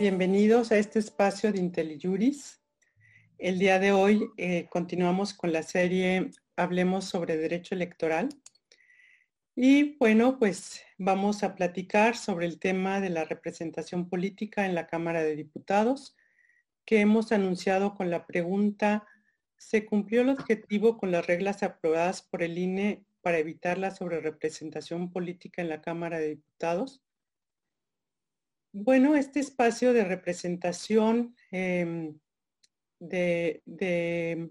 bienvenidos a este espacio de IntelliJuris. El día de hoy eh, continuamos con la serie Hablemos sobre Derecho Electoral. Y bueno, pues vamos a platicar sobre el tema de la representación política en la Cámara de Diputados, que hemos anunciado con la pregunta, ¿se cumplió el objetivo con las reglas aprobadas por el INE para evitar la sobrerepresentación política en la Cámara de Diputados? Bueno, este espacio de representación em, de,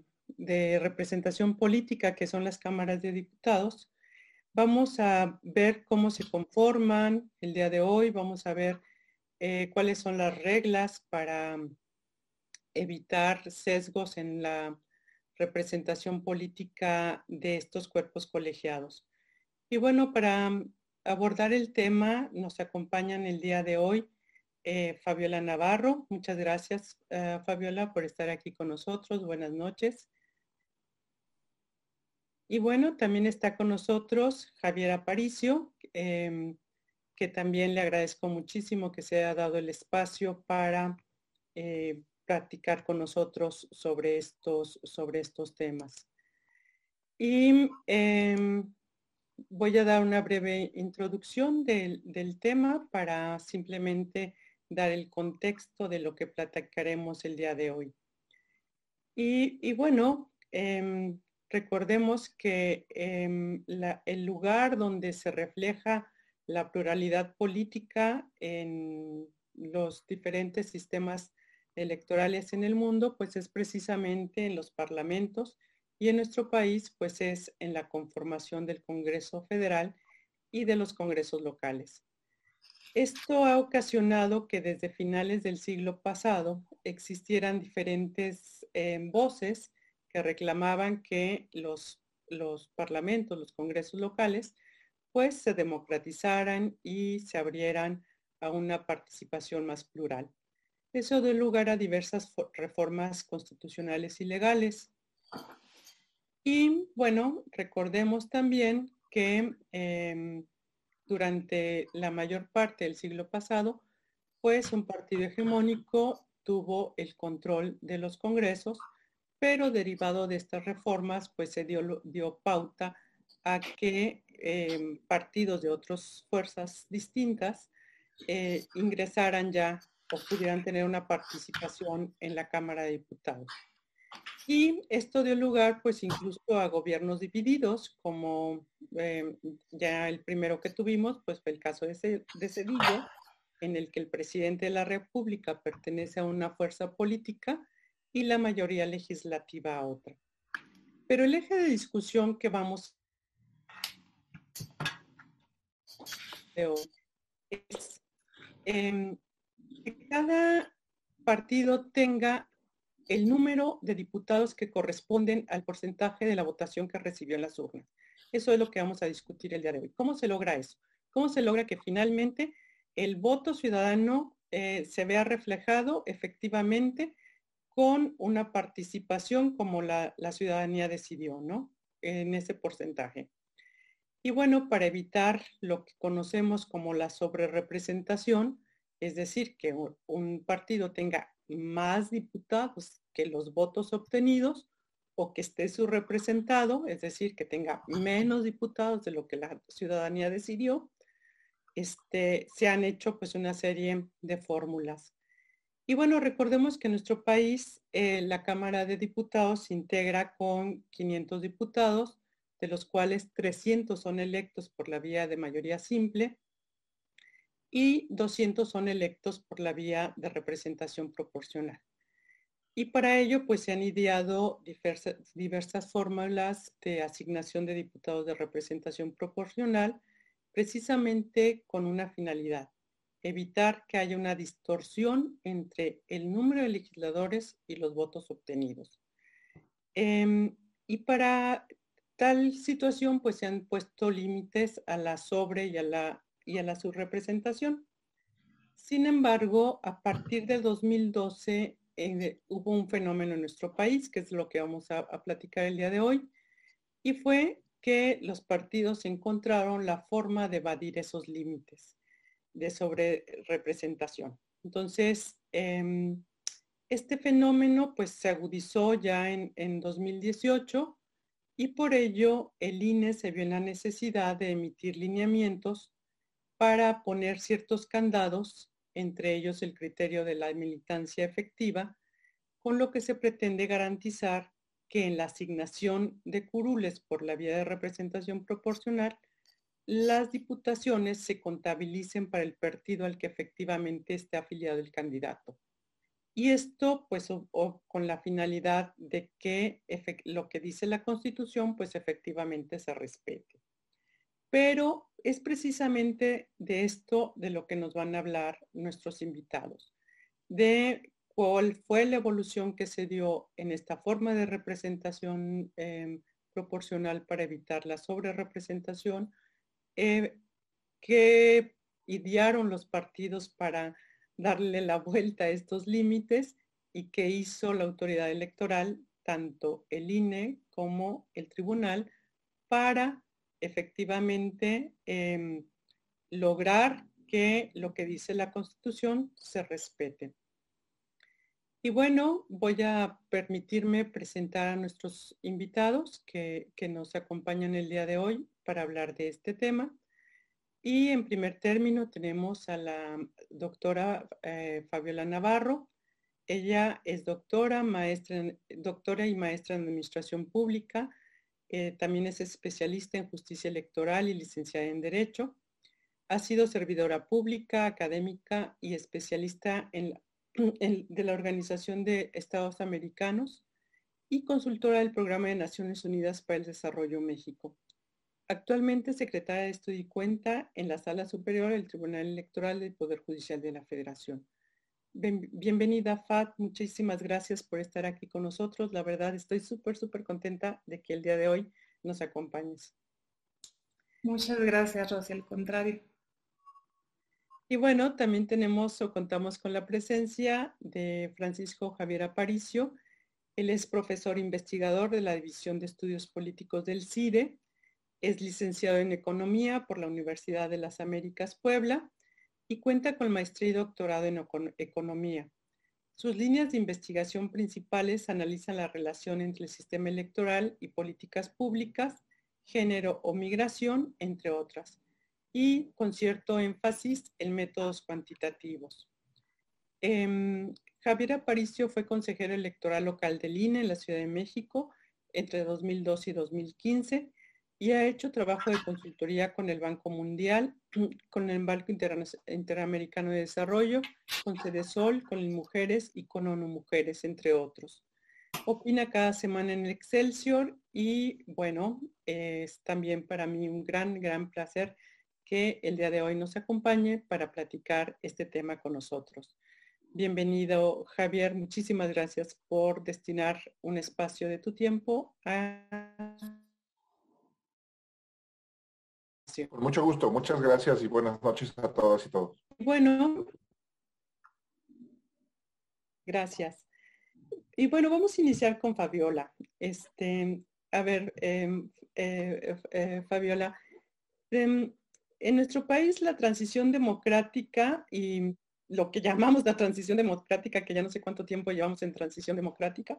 representación política que son las cámaras de diputados, vamos a ver cómo se conforman el día de hoy, vamos a ver eh, cuáles son las reglas para evitar sesgos en la representación política de estos cuerpos colegiados. Y bueno, para abordar el tema nos acompañan el día de hoy eh, Fabiola Navarro. Muchas gracias, eh, Fabiola, por estar aquí con nosotros. Buenas noches. Y bueno, también está con nosotros Javier Aparicio, em, que también le agradezco muchísimo que se haya dado el espacio para eh, practicar con nosotros sobre estos, sobre estos temas. Y em, voy a dar una breve introducción del, tema para simplemente dar el contexto de lo que platicaremos el día de hoy. Y, bueno, em, recordemos que em, el lugar donde se refleja la pluralidad política en los diferentes sistemas electorales en el mundo, pues es precisamente en los parlamentos y en nuestro país pues es en la conformación del Congreso Federal y de los congresos locales. Esto ha ocasionado que desde finales del siglo pasado existieran diferentes eh, voces que reclamaban que los, los parlamentos, los congresos locales, pues se democratizaran y se abrieran a una participación más plural. Eso dio lugar a diversas reformas constitucionales y legales, y bueno, recordemos también que em, durante la mayor parte del siglo pasado, pues un partido hegemónico tuvo el control de los congresos, pero derivado de estas reformas, pues se dio, pauta a que em, partidos de otras fuerzas distintas eh, ingresaran ya o pudieran tener una participación en la Cámara de Diputados. Y esto dio lugar pues incluso a gobiernos divididos, como eh, ya el primero que tuvimos, pues fue el caso de, de Sevilla, en el que el presidente de la República pertenece a una fuerza política y la mayoría legislativa a otra. Pero el eje de discusión que vamos es em, que cada partido tenga el número de diputados que corresponden al porcentaje de la votación que recibió en las urnas. Eso es lo que vamos a discutir el día de hoy. ¿Cómo se logra eso? ¿Cómo se logra que finalmente el voto ciudadano eh, se vea reflejado efectivamente con una participación como la, la ciudadanía decidió, ¿no? En ese porcentaje. Y bueno, para evitar lo que conocemos como la sobrerepresentación, es decir, que un partido tenga más diputados que los votos obtenidos o que esté subrepresentado, es decir, que tenga menos diputados de lo que la ciudadanía decidió, este, se han hecho pues una serie de fórmulas. Y bueno, recordemos que en nuestro país eh, la Cámara de Diputados se integra con 500 diputados, de los cuales 300 son electos por la vía de mayoría simple y 200 son electos por la vía de representación proporcional. Y para ello, pues se han ideado diversas, diversas fórmulas de asignación de diputados de representación proporcional, precisamente con una finalidad, evitar que haya una distorsión entre el número de legisladores y los votos obtenidos. Em, y para tal situación, pues se han puesto límites a la sobre y a la y a la subrepresentación. Sin embargo, a partir del 2012 eh, hubo un fenómeno en nuestro país, que es lo que vamos a, platicar el día de hoy, y fue que los partidos encontraron la forma de evadir esos límites de sobrerepresentación. Entonces, em, este fenómeno pues se agudizó ya en, en 2018 y por ello el INE se vio en la necesidad de emitir lineamientos para poner ciertos candados, entre ellos el criterio de la militancia efectiva, con lo que se pretende garantizar que en la asignación de curules por la vía de representación proporcional, las diputaciones se contabilicen para el partido al que efectivamente esté afiliado el candidato. Y esto, pues, con la finalidad de que lo que dice la Constitución, pues, efectivamente se respete. Pero es precisamente de esto de lo que nos van a hablar nuestros invitados, de cuál fue la evolución que se dio en esta forma de representación em, proporcional para evitar la sobrerepresentación, eh, que idearon los partidos para darle la vuelta a estos límites y que hizo la autoridad electoral, tanto el INE como el tribunal, para efectivamente em, lograr que lo que dice la Constitución se respete. Y bueno, voy a permitirme presentar a nuestros invitados que, nos acompañan el día de hoy para hablar de este tema. Y en primer término tenemos a la doctora eh, Fabiola Navarro. Ella es doctora, maestra, doctora y maestra en Administración Pública. Eh, también es especialista en justicia electoral y licenciada en Derecho. Ha sido servidora pública, académica y especialista de la Organización de Estados Americanos y consultora del Programa de Naciones Unidas para el Desarrollo México. Actualmente secretaria de Estudio y Cuenta en la Sala Superior del Tribunal Electoral del Poder Judicial de la Federación. Bienvenida, Fat. Muchísimas gracias por estar aquí con nosotros. La verdad, estoy súper, súper contenta de que el día de hoy nos acompañes. Muchas gracias, Rosy. Al contrario. Y bueno, también tenemos o contamos con la presencia de Francisco Javier Aparicio. Él es profesor investigador de la División de Estudios Políticos del CIDE. Es licenciado en Economía por la Universidad de las Américas Puebla y cuenta con maestría y doctorado en Economía. Sus líneas de investigación principales analizan la relación entre el sistema electoral y políticas públicas, género o migración, entre otras y con cierto énfasis en métodos cuantitativos. Em, Javier Aparicio fue consejero electoral local del INE en la Ciudad de México entre 2002 y 2015 y ha hecho trabajo de consultoría con el Banco Mundial, con el Banco Interamericano de Desarrollo, con Sol, con Mujeres y con ONU Mujeres, entre otros. Opina cada semana en Excelsior y bueno, es también para mí un gran, gran placer que el día de hoy nos acompañe para platicar este tema con nosotros. Bienvenido, Javier. Muchísimas gracias por destinar un espacio de tu tiempo a... Con mucho gusto. Muchas gracias y buenas noches a todas y todos. Bueno, gracias. Y bueno, vamos a iniciar con Fabiola. Este, a ver, em, eh, eh, Fabiola, em, en nuestro país la transición democrática y lo que llamamos la transición democrática, que ya no sé cuánto tiempo llevamos en transición democrática,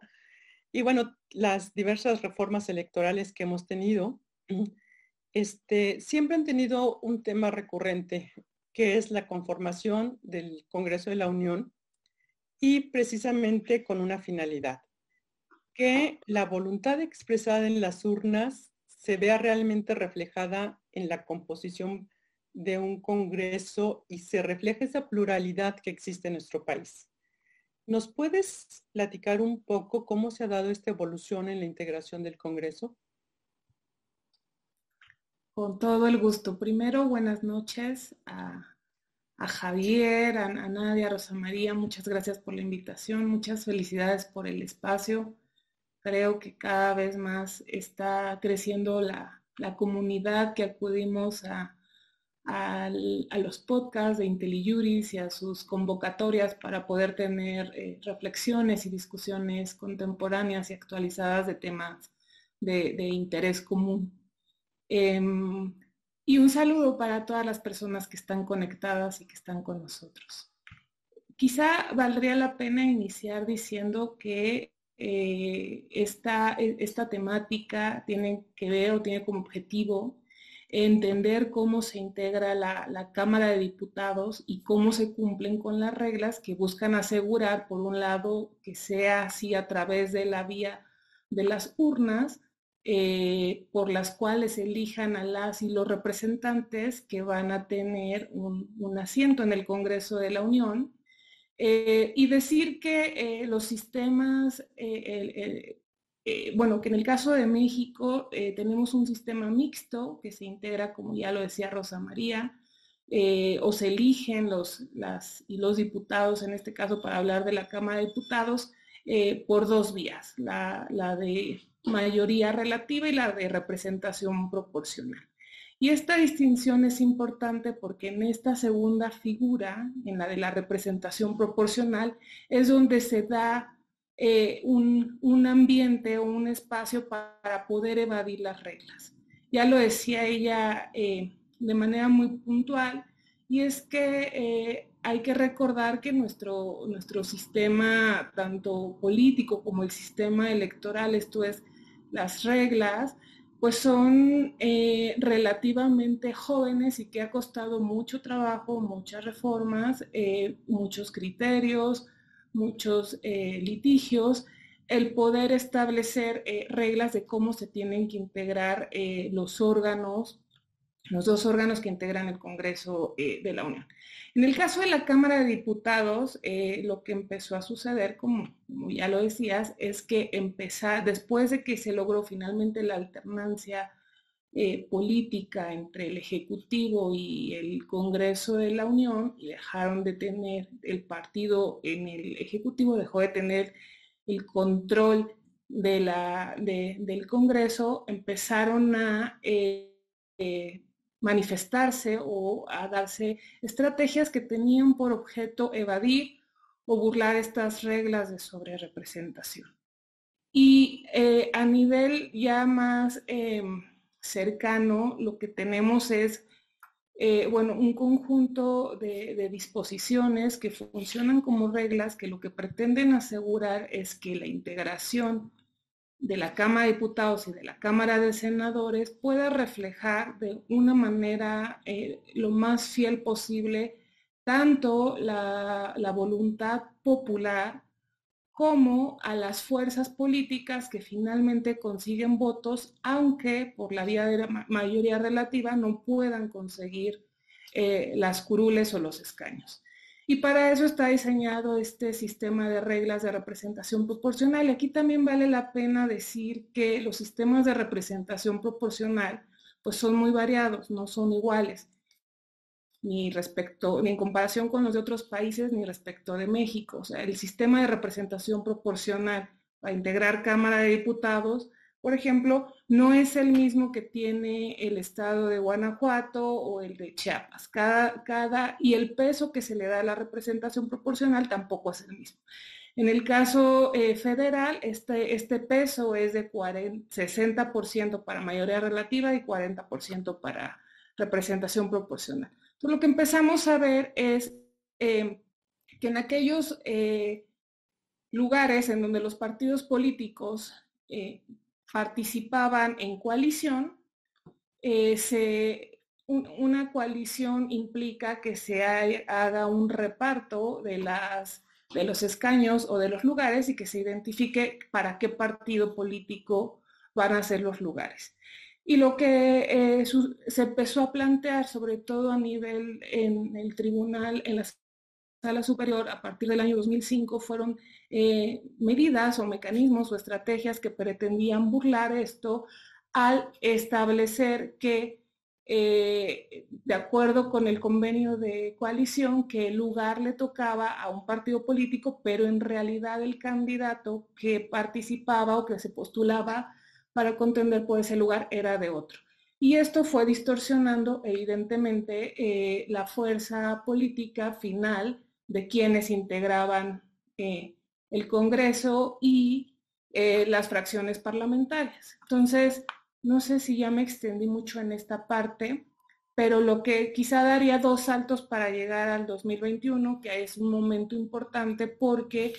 y bueno, las diversas reformas electorales que hemos tenido, este, siempre han tenido un tema recurrente, que es la conformación del Congreso de la Unión y precisamente con una finalidad, que la voluntad expresada en las urnas se vea realmente reflejada en la composición de un Congreso y se refleja esa pluralidad que existe en nuestro país. ¿Nos puedes platicar un poco cómo se ha dado esta evolución en la integración del Congreso? Con todo el gusto. Primero, buenas noches a, Javier, a, Nadia, a Rosa María. Muchas gracias por la invitación. Muchas felicidades por el espacio. Creo que cada vez más está creciendo la, la comunidad que acudimos a, a los podcasts de IntelliJuris y a sus convocatorias para poder tener eh, reflexiones y discusiones contemporáneas y actualizadas de temas de, interés común. Em, y un saludo para todas las personas que están conectadas y que están con nosotros. quizá valdría la pena iniciar diciendo que eh, esta, esta temática tiene que ver o tiene como objetivo entender cómo se integra la, Cámara de Diputados y cómo se cumplen con las reglas que buscan asegurar, por un lado, que sea así a través de la vía de las urnas, eh, por las cuales elijan a las y los representantes que van a tener un, asiento en el Congreso de la Unión. Eh, y decir que eh, los sistemas bueno, que en el caso de México tenemos un sistema mixto que se integra, como ya lo decía Rosa María, o se eligen los, las, y los diputados, en este caso para hablar de la Cámara de Diputados, por dos vías, la, la de mayoría relativa y la de representación proporcional. Y esta distinción es importante porque en esta segunda figura, en la de la representación proporcional, es donde se da eh, un, ambiente o un espacio para poder evadir las reglas. Ya lo decía ella eh, de manera muy puntual, y es que eh, hay que recordar que nuestro, nuestro sistema, tanto político como el sistema electoral, esto es, las reglas, pues son relativamente jóvenes y que ha costado mucho trabajo, muchas reformas, muchos criterios, muchos eh, litigios, el poder establecer eh, reglas de cómo se tienen que integrar eh, los órganos, los dos órganos que integran el Congreso de la Unión. En el caso de la Cámara de Diputados, lo que empezó a suceder, como, ya lo decías, es que empezar, después de que se logró finalmente la alternancia eh, política entre el Ejecutivo y el Congreso de la Unión y dejaron de tener, el partido en el Ejecutivo dejó de tener el control de la, del Congreso, empezaron a eh, eh, manifestarse o a darse estrategias que tenían por objeto evadir o burlar estas reglas de sobrerepresentación. Y a nivel ya más em, cercano, lo que tenemos es, eh, bueno, un conjunto de, disposiciones que funcionan como reglas que lo que pretenden asegurar es que la integración de la Cámara de Diputados y de la Cámara de Senadores pueda reflejar de una manera eh, lo más fiel posible tanto la, voluntad popular como a las fuerzas políticas que finalmente consiguen votos, aunque por la vía de la mayoría relativa no puedan conseguir eh, las curules o los escaños. Y para eso está diseñado este sistema de reglas de representación proporcional. Aquí también vale la pena decir que los sistemas de representación proporcional pues son muy variados, no son iguales ni respecto, ni en comparación con los de otros países, ni respecto de México. O sea, el sistema de representación proporcional para integrar Cámara de Diputados, por ejemplo, no es el mismo que tiene el estado de Guanajuato o el de Chiapas. Cada, cada, y el peso que se le da a la representación proporcional tampoco es el mismo. En el caso eh, federal, este, este peso es de 60% para mayoría relativa y 40% para representación proporcional lo que empezamos a ver es eh, que en aquellos eh, lugares en donde los partidos políticos participaban en coalición, una coalición implica que se haga un reparto de, las, los escaños o de los lugares y que se identifique para qué partido político van a ser los lugares. Y lo que eh, se empezó a plantear, sobre todo a nivel en el tribunal, en la sala superior, a partir del año 2005, fueron eh, medidas o mecanismos o estrategias que pretendían burlar esto al establecer que, eh, de acuerdo con el convenio de coalición, que el lugar le tocaba a un partido político, pero en realidad el candidato que participaba o que se postulaba para contender por ese lugar era de otro. Y esto fue distorsionando evidentemente eh, la fuerza política final de quienes integraban eh, el Congreso y eh, las fracciones parlamentarias. Entonces, no sé si ya me extendí mucho en esta parte, pero lo que quizá daría dos saltos para llegar al 2021, que es un momento importante porque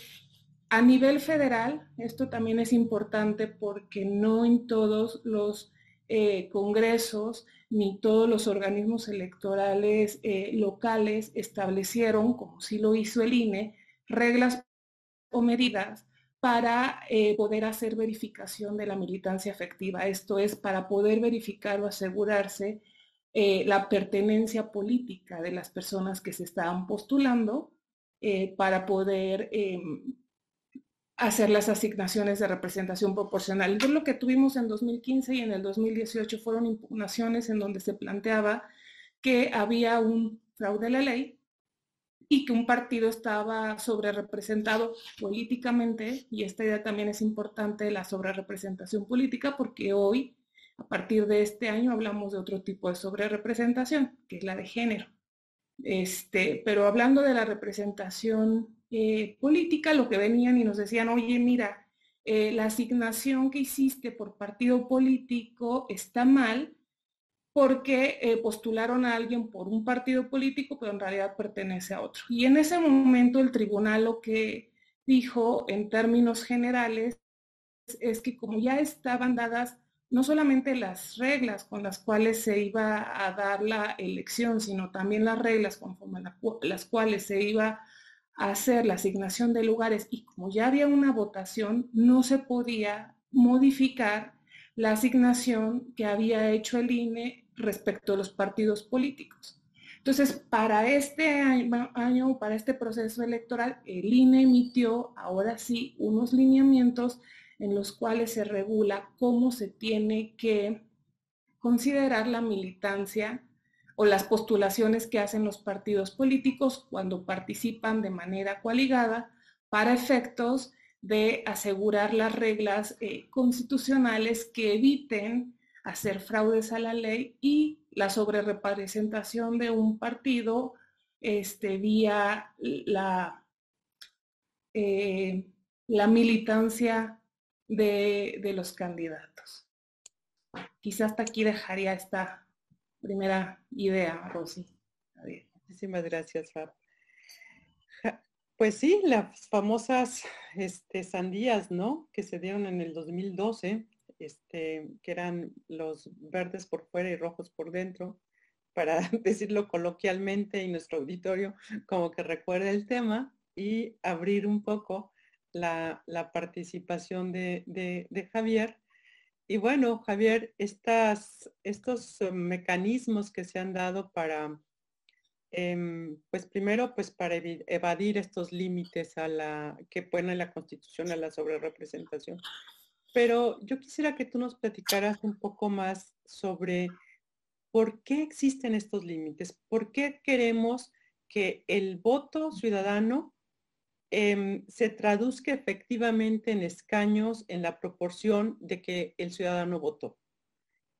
a nivel federal, esto también es importante porque no en todos los eh, congresos ni todos los organismos electorales eh, locales establecieron, como sí lo hizo el INE, reglas o medidas para eh, poder hacer verificación de la militancia efectiva. Esto es para poder verificar o asegurarse la pertenencia política de las personas que se estaban postulando para poder em, hacer las asignaciones de representación proporcional. Entonces lo que tuvimos en 2015 y en el 2018 fueron impugnaciones en donde se planteaba que había un fraude a la ley y que un partido estaba sobre representado políticamente, y esta idea también es importante, la sobre representación política, porque hoy, a partir de este año, hablamos de otro tipo de sobre representación, que es la de género. Este, pero hablando de la representación eh, política, lo que venían y nos decían, oye, mira, eh, la asignación que hiciste por partido político está mal, porque eh, postularon a alguien por un partido político, pero en realidad pertenece a otro. Y en ese momento el tribunal lo que dijo en términos generales es que como ya estaban dadas no solamente las reglas con las cuales se iba a dar la elección, sino también las reglas conforme a las cuales se iba a hacer la asignación de lugares y como ya había una votación, no se podía modificar la asignación que había hecho el INE respecto a los partidos políticos. Entonces, para este año, para este proceso electoral, el INE emitió ahora sí unos lineamientos en los cuales se regula cómo se tiene que considerar la militancia o las postulaciones que hacen los partidos políticos cuando participan de manera coaligada para efectos de asegurar las reglas eh, constitucionales que eviten hacer fraudes a la ley y la sobrerepresentación de un partido este, vía la, eh, la militancia de, los candidatos. Quizás hasta aquí dejaría esta primera idea, Rosy. Muchísimas gracias, Fab. Pues sí, las famosas este, sandías, ¿no? Que se dieron en el 2012 este, que eran los verdes por fuera y rojos por dentro, para decirlo coloquialmente y nuestro auditorio como que recuerde el tema y abrir un poco la, participación de, Javier. Y bueno, Javier, estos mecanismos que se han dado para, em, pues primero, pues para evadir estos límites a la que pone la Constitución a la sobrerepresentación. Pero yo quisiera que tú nos platicaras un poco más sobre por qué existen estos límites, por qué queremos que el voto ciudadano em, se traduzca efectivamente en escaños en la proporción de que el ciudadano votó.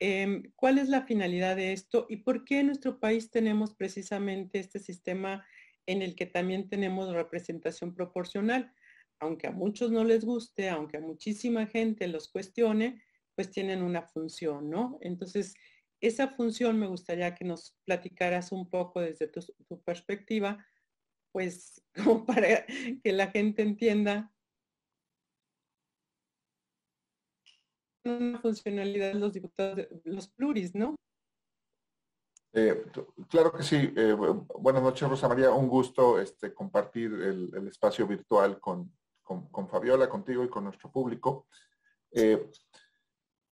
Em, ¿Cuál es la finalidad de esto y por qué en nuestro país tenemos precisamente este sistema en el que también tenemos representación proporcional? aunque a muchos no les guste, aunque a muchísima gente los cuestione, pues tienen una función, ¿no? Entonces, esa función me gustaría que nos platicaras un poco desde tu, perspectiva, pues como para que la gente entienda una funcionalidad los diputados, los pluris, ¿no? Eh, claro que sí. Eh, buenas noches, Rosa María. Un gusto este, compartir el espacio virtual con, con, Fabiola, contigo y con nuestro público. Eh,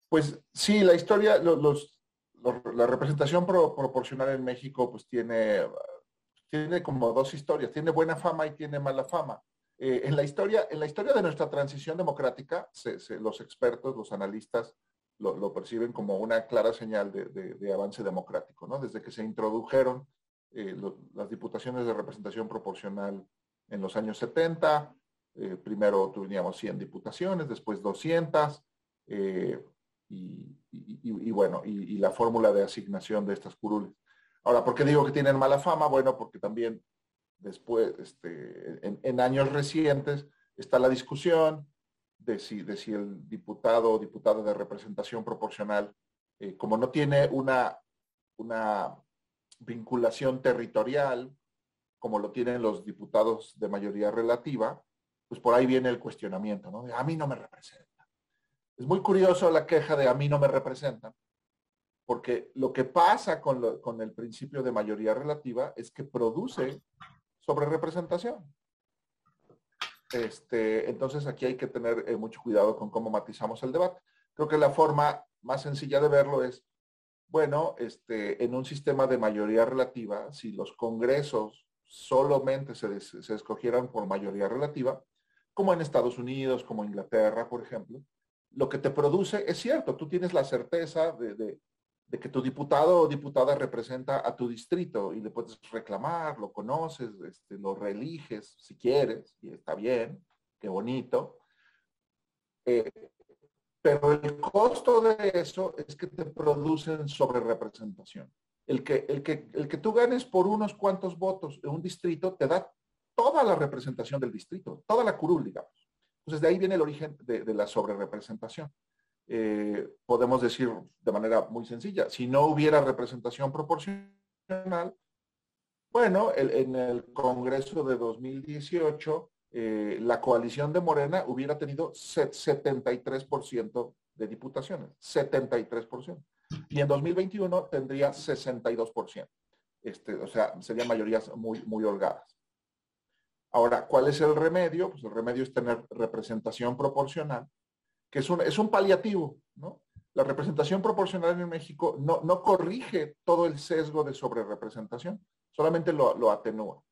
pues sí, la historia, los, la representación proporcional en México pues tiene, tiene como dos historias, tiene buena fama y tiene mala fama. Eh, en, la historia, en la historia de nuestra transición democrática, los expertos, los analistas, lo, perciben como una clara señal de, avance democrático, ¿no? Desde que se introdujeron eh, las diputaciones de representación proporcional en los años 70, eh, primero teníamos 100 diputaciones, después 200, eh, y, bueno, y, la fórmula de asignación de estas curules. Ahora, ¿por qué digo que tienen mala fama? Bueno, porque también después, este, en, años recientes, está la discusión de si, de si el diputado o diputada de representación proporcional, eh, como no tiene una, una vinculación territorial, como lo tienen los diputados de mayoría relativa, pues por ahí viene el cuestionamiento, ¿no? De a mí no me representa. Es muy curioso la queja de a mí no me representan, porque lo que pasa con, el principio de mayoría relativa es que produce sobre representación. Este, entonces aquí hay que tener eh, mucho cuidado con cómo matizamos el debate. Creo que la forma más sencilla de verlo es, bueno, este, en un sistema de mayoría relativa, si los congresos solamente se, escogieran por mayoría relativa, como en Estados Unidos, como Inglaterra, por ejemplo, lo que te produce es cierto, tú tienes la certeza de que tu diputado o diputada representa a tu distrito y le puedes reclamar, lo conoces, este, lo reeliges si quieres, y está bien, qué bonito. Eh, pero el costo de eso es que te producen sobre representación. El que, el, que, el que tú ganes por unos cuantos votos en un distrito te da toda la representación del distrito, toda la curul, digamos. Entonces de ahí viene el origen de, de la sobrerepresentación. Eh, podemos decir de manera muy sencilla, si no hubiera representación proporcional, bueno, en el Congreso de 2018, eh, la coalición de Morena hubiera tenido 73% de diputaciones, 73%. Y en 2021 tendría 62%. Este, o sea, serían mayorías muy, muy holgadas. Ahora, ¿cuál es el remedio? Pues el remedio es tener representación proporcional que es un, es un paliativo, ¿no? La representación proporcional en México no, no corrige todo el sesgo de sobrerepresentación, solamente lo, lo atenúa.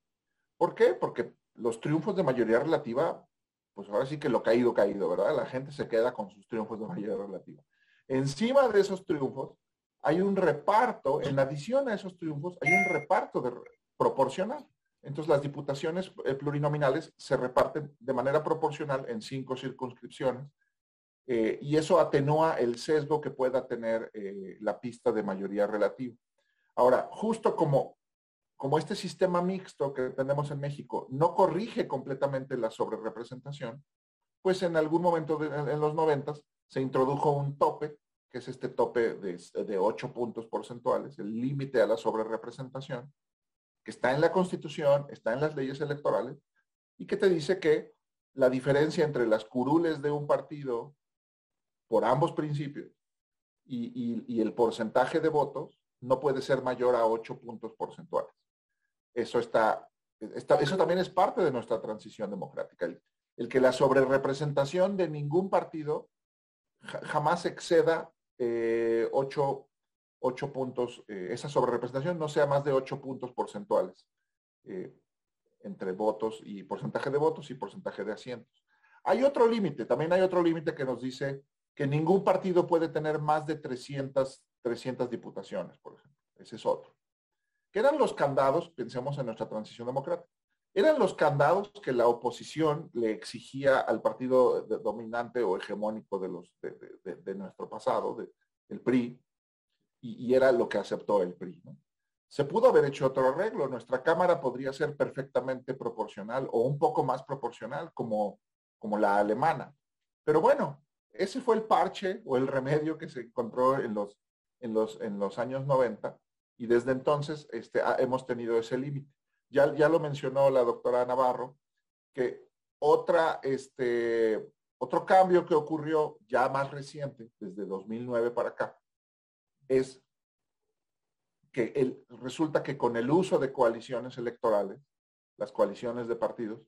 ¿Por qué? Porque los triunfos de mayoría relativa, pues ahora sí que lo caído, caído, ¿verdad? La gente se queda con sus triunfos de mayoría relativa. Encima de esos triunfos, hay un reparto, en adición a esos triunfos, hay un reparto de, proporcional. Entonces las diputaciones eh, plurinominales se reparten de manera proporcional en cinco circunscripciones eh, y eso atenúa el sesgo que pueda tener eh, la pista de mayoría relativa. Ahora, justo como, como este sistema mixto que tenemos en México no corrige completamente la sobrerepresentación, pues en algún momento en los noventas se introdujo un tope, que es este tope de, de 8 puntos porcentuales, el límite a la sobrerepresentación, que está en la Constitución, está en las leyes electorales, y que te dice que la diferencia entre las curules de un partido por ambos principios y, el porcentaje de votos no puede ser mayor a 8 puntos porcentuales. Eso está, eso también es parte de nuestra transición democrática. El, que la sobrerepresentación de ningún partido jamás exceda 8, eh, puntos, eh, esa sobrerepresentación no sea más de 8 puntos porcentuales eh, entre votos y porcentaje de votos y porcentaje de asientos. Hay otro límite, también hay otro límite que nos dice que ningún partido puede tener más de 300, 300 diputaciones, por ejemplo. Ese es otro. ¿Qué eran los candados? Pensemos en nuestra transición democrática. Eran los candados que la oposición le exigía al partido dominante o hegemónico de, los, de, nuestro pasado, el PRI, y, era lo que aceptó el PRI. Se pudo haber hecho otro arreglo. Nuestra Cámara podría ser perfectamente proporcional o un poco más proporcional como, como la alemana. Pero bueno, ese fue el parche o el remedio que se encontró en los, en los, en los años 90 y desde entonces este, hemos tenido ese límite. Ya, ya lo mencionó la doctora Navarro, que otra, este, otro cambio que ocurrió ya más reciente, desde 2009 para acá, es que el, resulta que con el uso de coaliciones electorales, las coaliciones de partidos,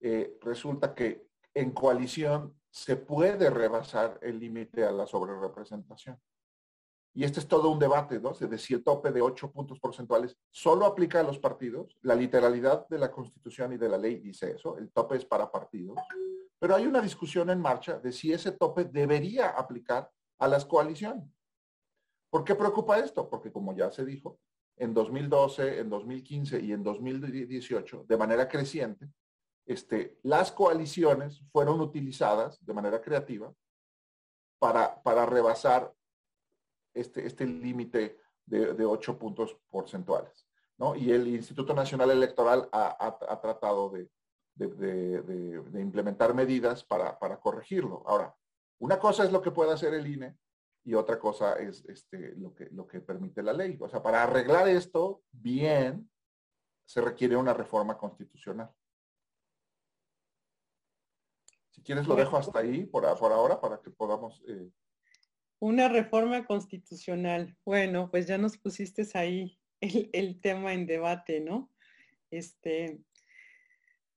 eh, resulta que en coalición se puede rebasar el límite a la sobrerepresentación. Y este es todo un debate, ¿no? De si el tope de 8 puntos porcentuales solo aplica a los partidos. La literalidad de la Constitución y de la ley dice eso, el tope es para partidos. Pero hay una discusión en marcha de si ese tope debería aplicar a las coaliciones. ¿Por qué preocupa esto? Porque como ya se dijo, en 2012, en 2015 y en 2018, de manera creciente, este, las coaliciones fueron utilizadas de manera creativa para, para rebasar este, este límite de, de 8 puntos porcentuales. ¿no? Y el Instituto Nacional Electoral ha, tratado de, implementar medidas para, para, corregirlo. Ahora, una cosa es lo que puede hacer el INE y otra cosa es este, lo, que, lo que permite la ley. O sea, para arreglar esto bien, se requiere una reforma constitucional. Si quieres lo dejo hasta ahí por, por ahora para que podamos... Eh, una reforma constitucional. Bueno, pues ya nos pusiste ahí el, el, tema en debate, ¿no? Este,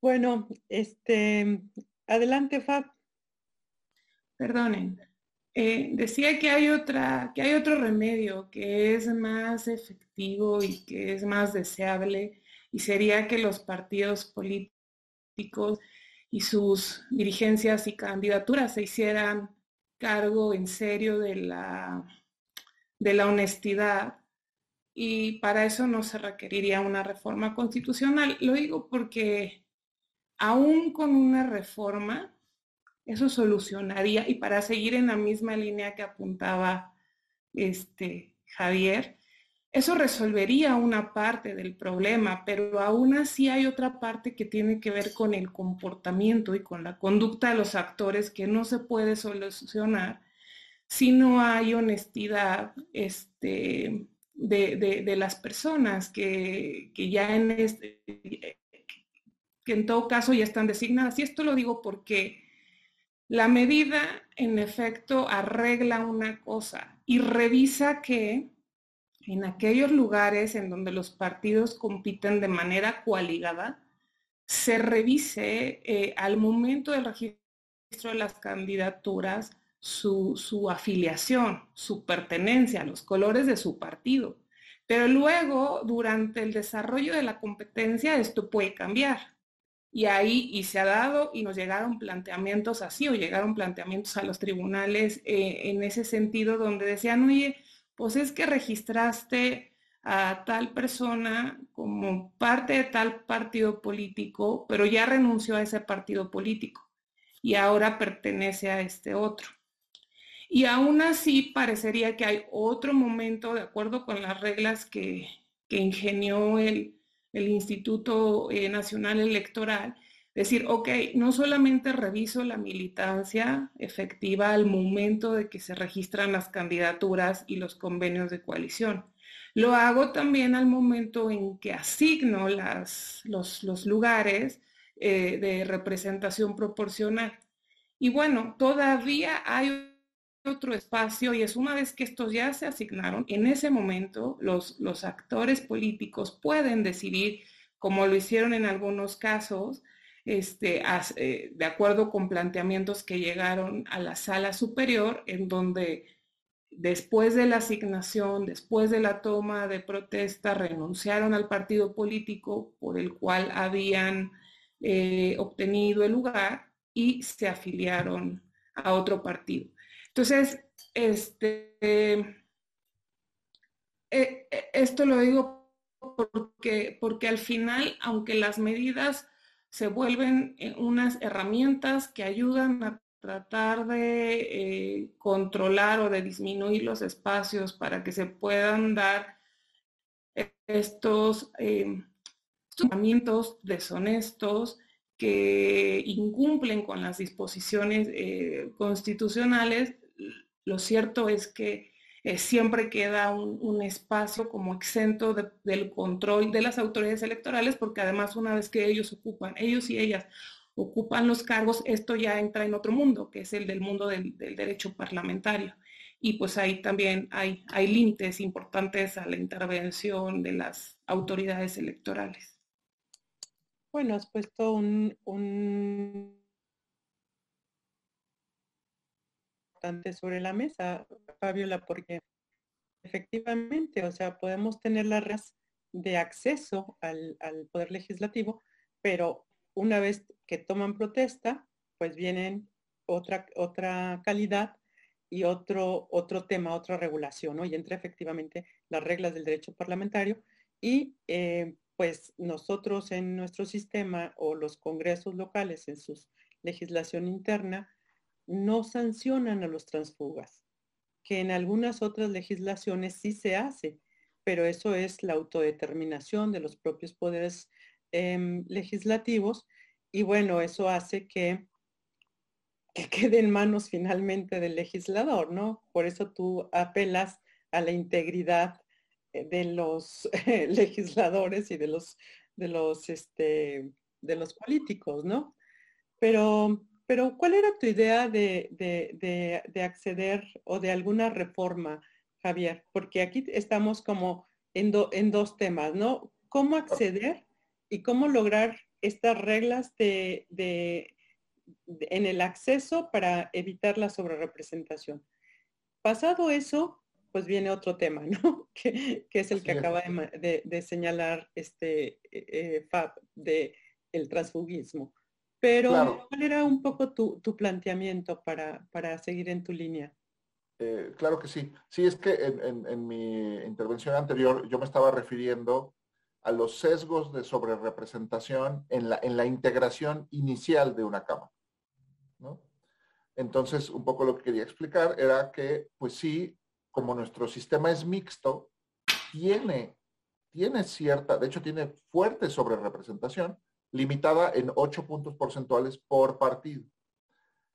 bueno, este, adelante, Fab. Perdonen. Eh, decía que hay otra, que hay otro remedio que es más efectivo y que es más deseable y sería que los partidos políticos y sus dirigencias y candidaturas se hicieran cargo en serio de la, de la honestidad y para eso no se requeriría una reforma constitucional. Lo digo porque aún con una reforma, eso solucionaría, y para seguir en la misma línea que apuntaba este Javier, eso resolvería una parte del problema, pero aún así hay otra parte que tiene que ver con el comportamiento y con la conducta de los actores que no se puede solucionar si no hay honestidad este, de, las personas que, que ya en este, que en todo caso ya están designadas. Y esto lo digo porque la medida, en efecto, arregla una cosa y revisa que en aquellos lugares en donde los partidos compiten de manera coaligada, se revise eh, al momento del registro de las candidaturas su, su afiliación, su pertenencia, los colores de su partido. Pero luego, durante el desarrollo de la competencia, esto puede cambiar. Y ahí, y se ha dado, y nos llegaron planteamientos así, o llegaron planteamientos a los tribunales eh, en ese sentido, donde decían, oye, pues es que registraste a tal persona como parte de tal partido político, pero ya renunció a ese partido político y ahora pertenece a este otro. Y aún así parecería que hay otro momento, de acuerdo con las reglas que, ingenió el, el Instituto eh, Nacional Electoral, decir, ok, no solamente reviso la militancia efectiva al momento de que se registran las candidaturas y los convenios de coalición, lo hago también al momento en que asigno los, lugares eh, de representación proporcional. Y bueno, todavía hay otro espacio y es una vez que estos ya se asignaron, en ese momento los actores políticos pueden decidir, como lo hicieron en algunos casos, este, eh, de acuerdo con planteamientos que llegaron a la sala superior, en donde después de la asignación, después de la toma de protesta, renunciaron al partido político por el cual habían eh, obtenido el lugar y se afiliaron a otro partido. Entonces, este, eh, esto lo digo porque, porque al final, aunque las medidas se vuelven eh, unas herramientas que ayudan a tratar de controlar o de disminuir los espacios para que se puedan dar estos eh, deshonestos que incumplen con las disposiciones constitucionales, lo cierto es que eh, siempre queda un, espacio como exento del control de las autoridades electorales, porque además una vez que ellos ocupan, ellos y ellas ocupan los cargos, esto ya entra en otro mundo, que es el del mundo del, derecho parlamentario. Y pues ahí también hay, hay límites importantes a la intervención de las autoridades electorales. Bueno, has puesto un sobre la mesa, Fabiola, porque efectivamente, o sea, podemos tener las reglas de acceso al, poder legislativo, pero una vez que toman protesta, pues vienen otra, otra calidad y otro, otro tema, otra regulación, ¿no? Y entra efectivamente las reglas del derecho parlamentario y eh, pues nosotros en nuestro sistema o los congresos locales en su legislación interna, no sancionan a los transfugas, que en algunas otras legislaciones sí se hace, pero eso es la autodeterminación de los propios poderes em, legislativos y bueno, eso hace que que quede en manos finalmente del legislador, ¿no? Por eso tú apelas a la integridad eh, de los legisladores y de los, de los, este, de los políticos, ¿no? Pero, pero ¿cuál era tu idea de, acceder o de alguna reforma, Javier? Porque aquí estamos como en, en dos temas, ¿no? ¿Cómo acceder y cómo lograr estas reglas de, en el acceso para evitar la sobrerepresentación. Pasado eso, pues viene otro tema, ¿no? Que, es el que acaba de, señalar este eh, eh, Fab de el transfugismo. Pero, ¿cuál era un poco tu, planteamiento para, para, seguir en tu línea? Eh, claro que sí. Sí, es que en, mi intervención anterior yo me estaba refiriendo a los sesgos de sobrerepresentación en la, en la integración inicial de una cámara. Entonces, un poco lo que quería explicar era que, pues sí, como nuestro sistema es mixto, tiene, tiene cierta, de hecho tiene fuerte sobrerepresentación, limitada en 8 puntos porcentuales por partido.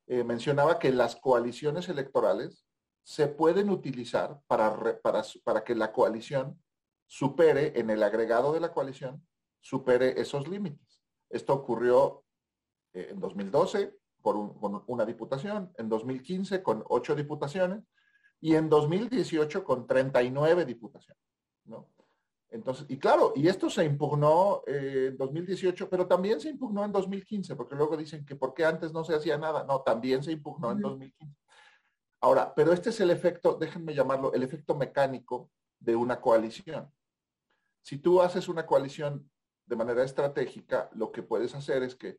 Eh, mencionaba que las coaliciones electorales se pueden utilizar para, para, que la coalición supere, en el agregado de la coalición, supere esos límites. Esto ocurrió eh, en 2012 por con una diputación, en 2015 con ocho diputaciones y en 2018 con 39 diputaciones. ¿no? Entonces, y claro, y esto se impugnó eh, en 2018, pero también se impugnó en 2015, porque luego dicen que por qué antes no se hacía nada. No, también se impugnó en 2015. Ahora, pero este es el efecto, déjenme llamarlo, el efecto mecánico de una coalición. Si tú haces una coalición de manera estratégica, lo que puedes hacer es que,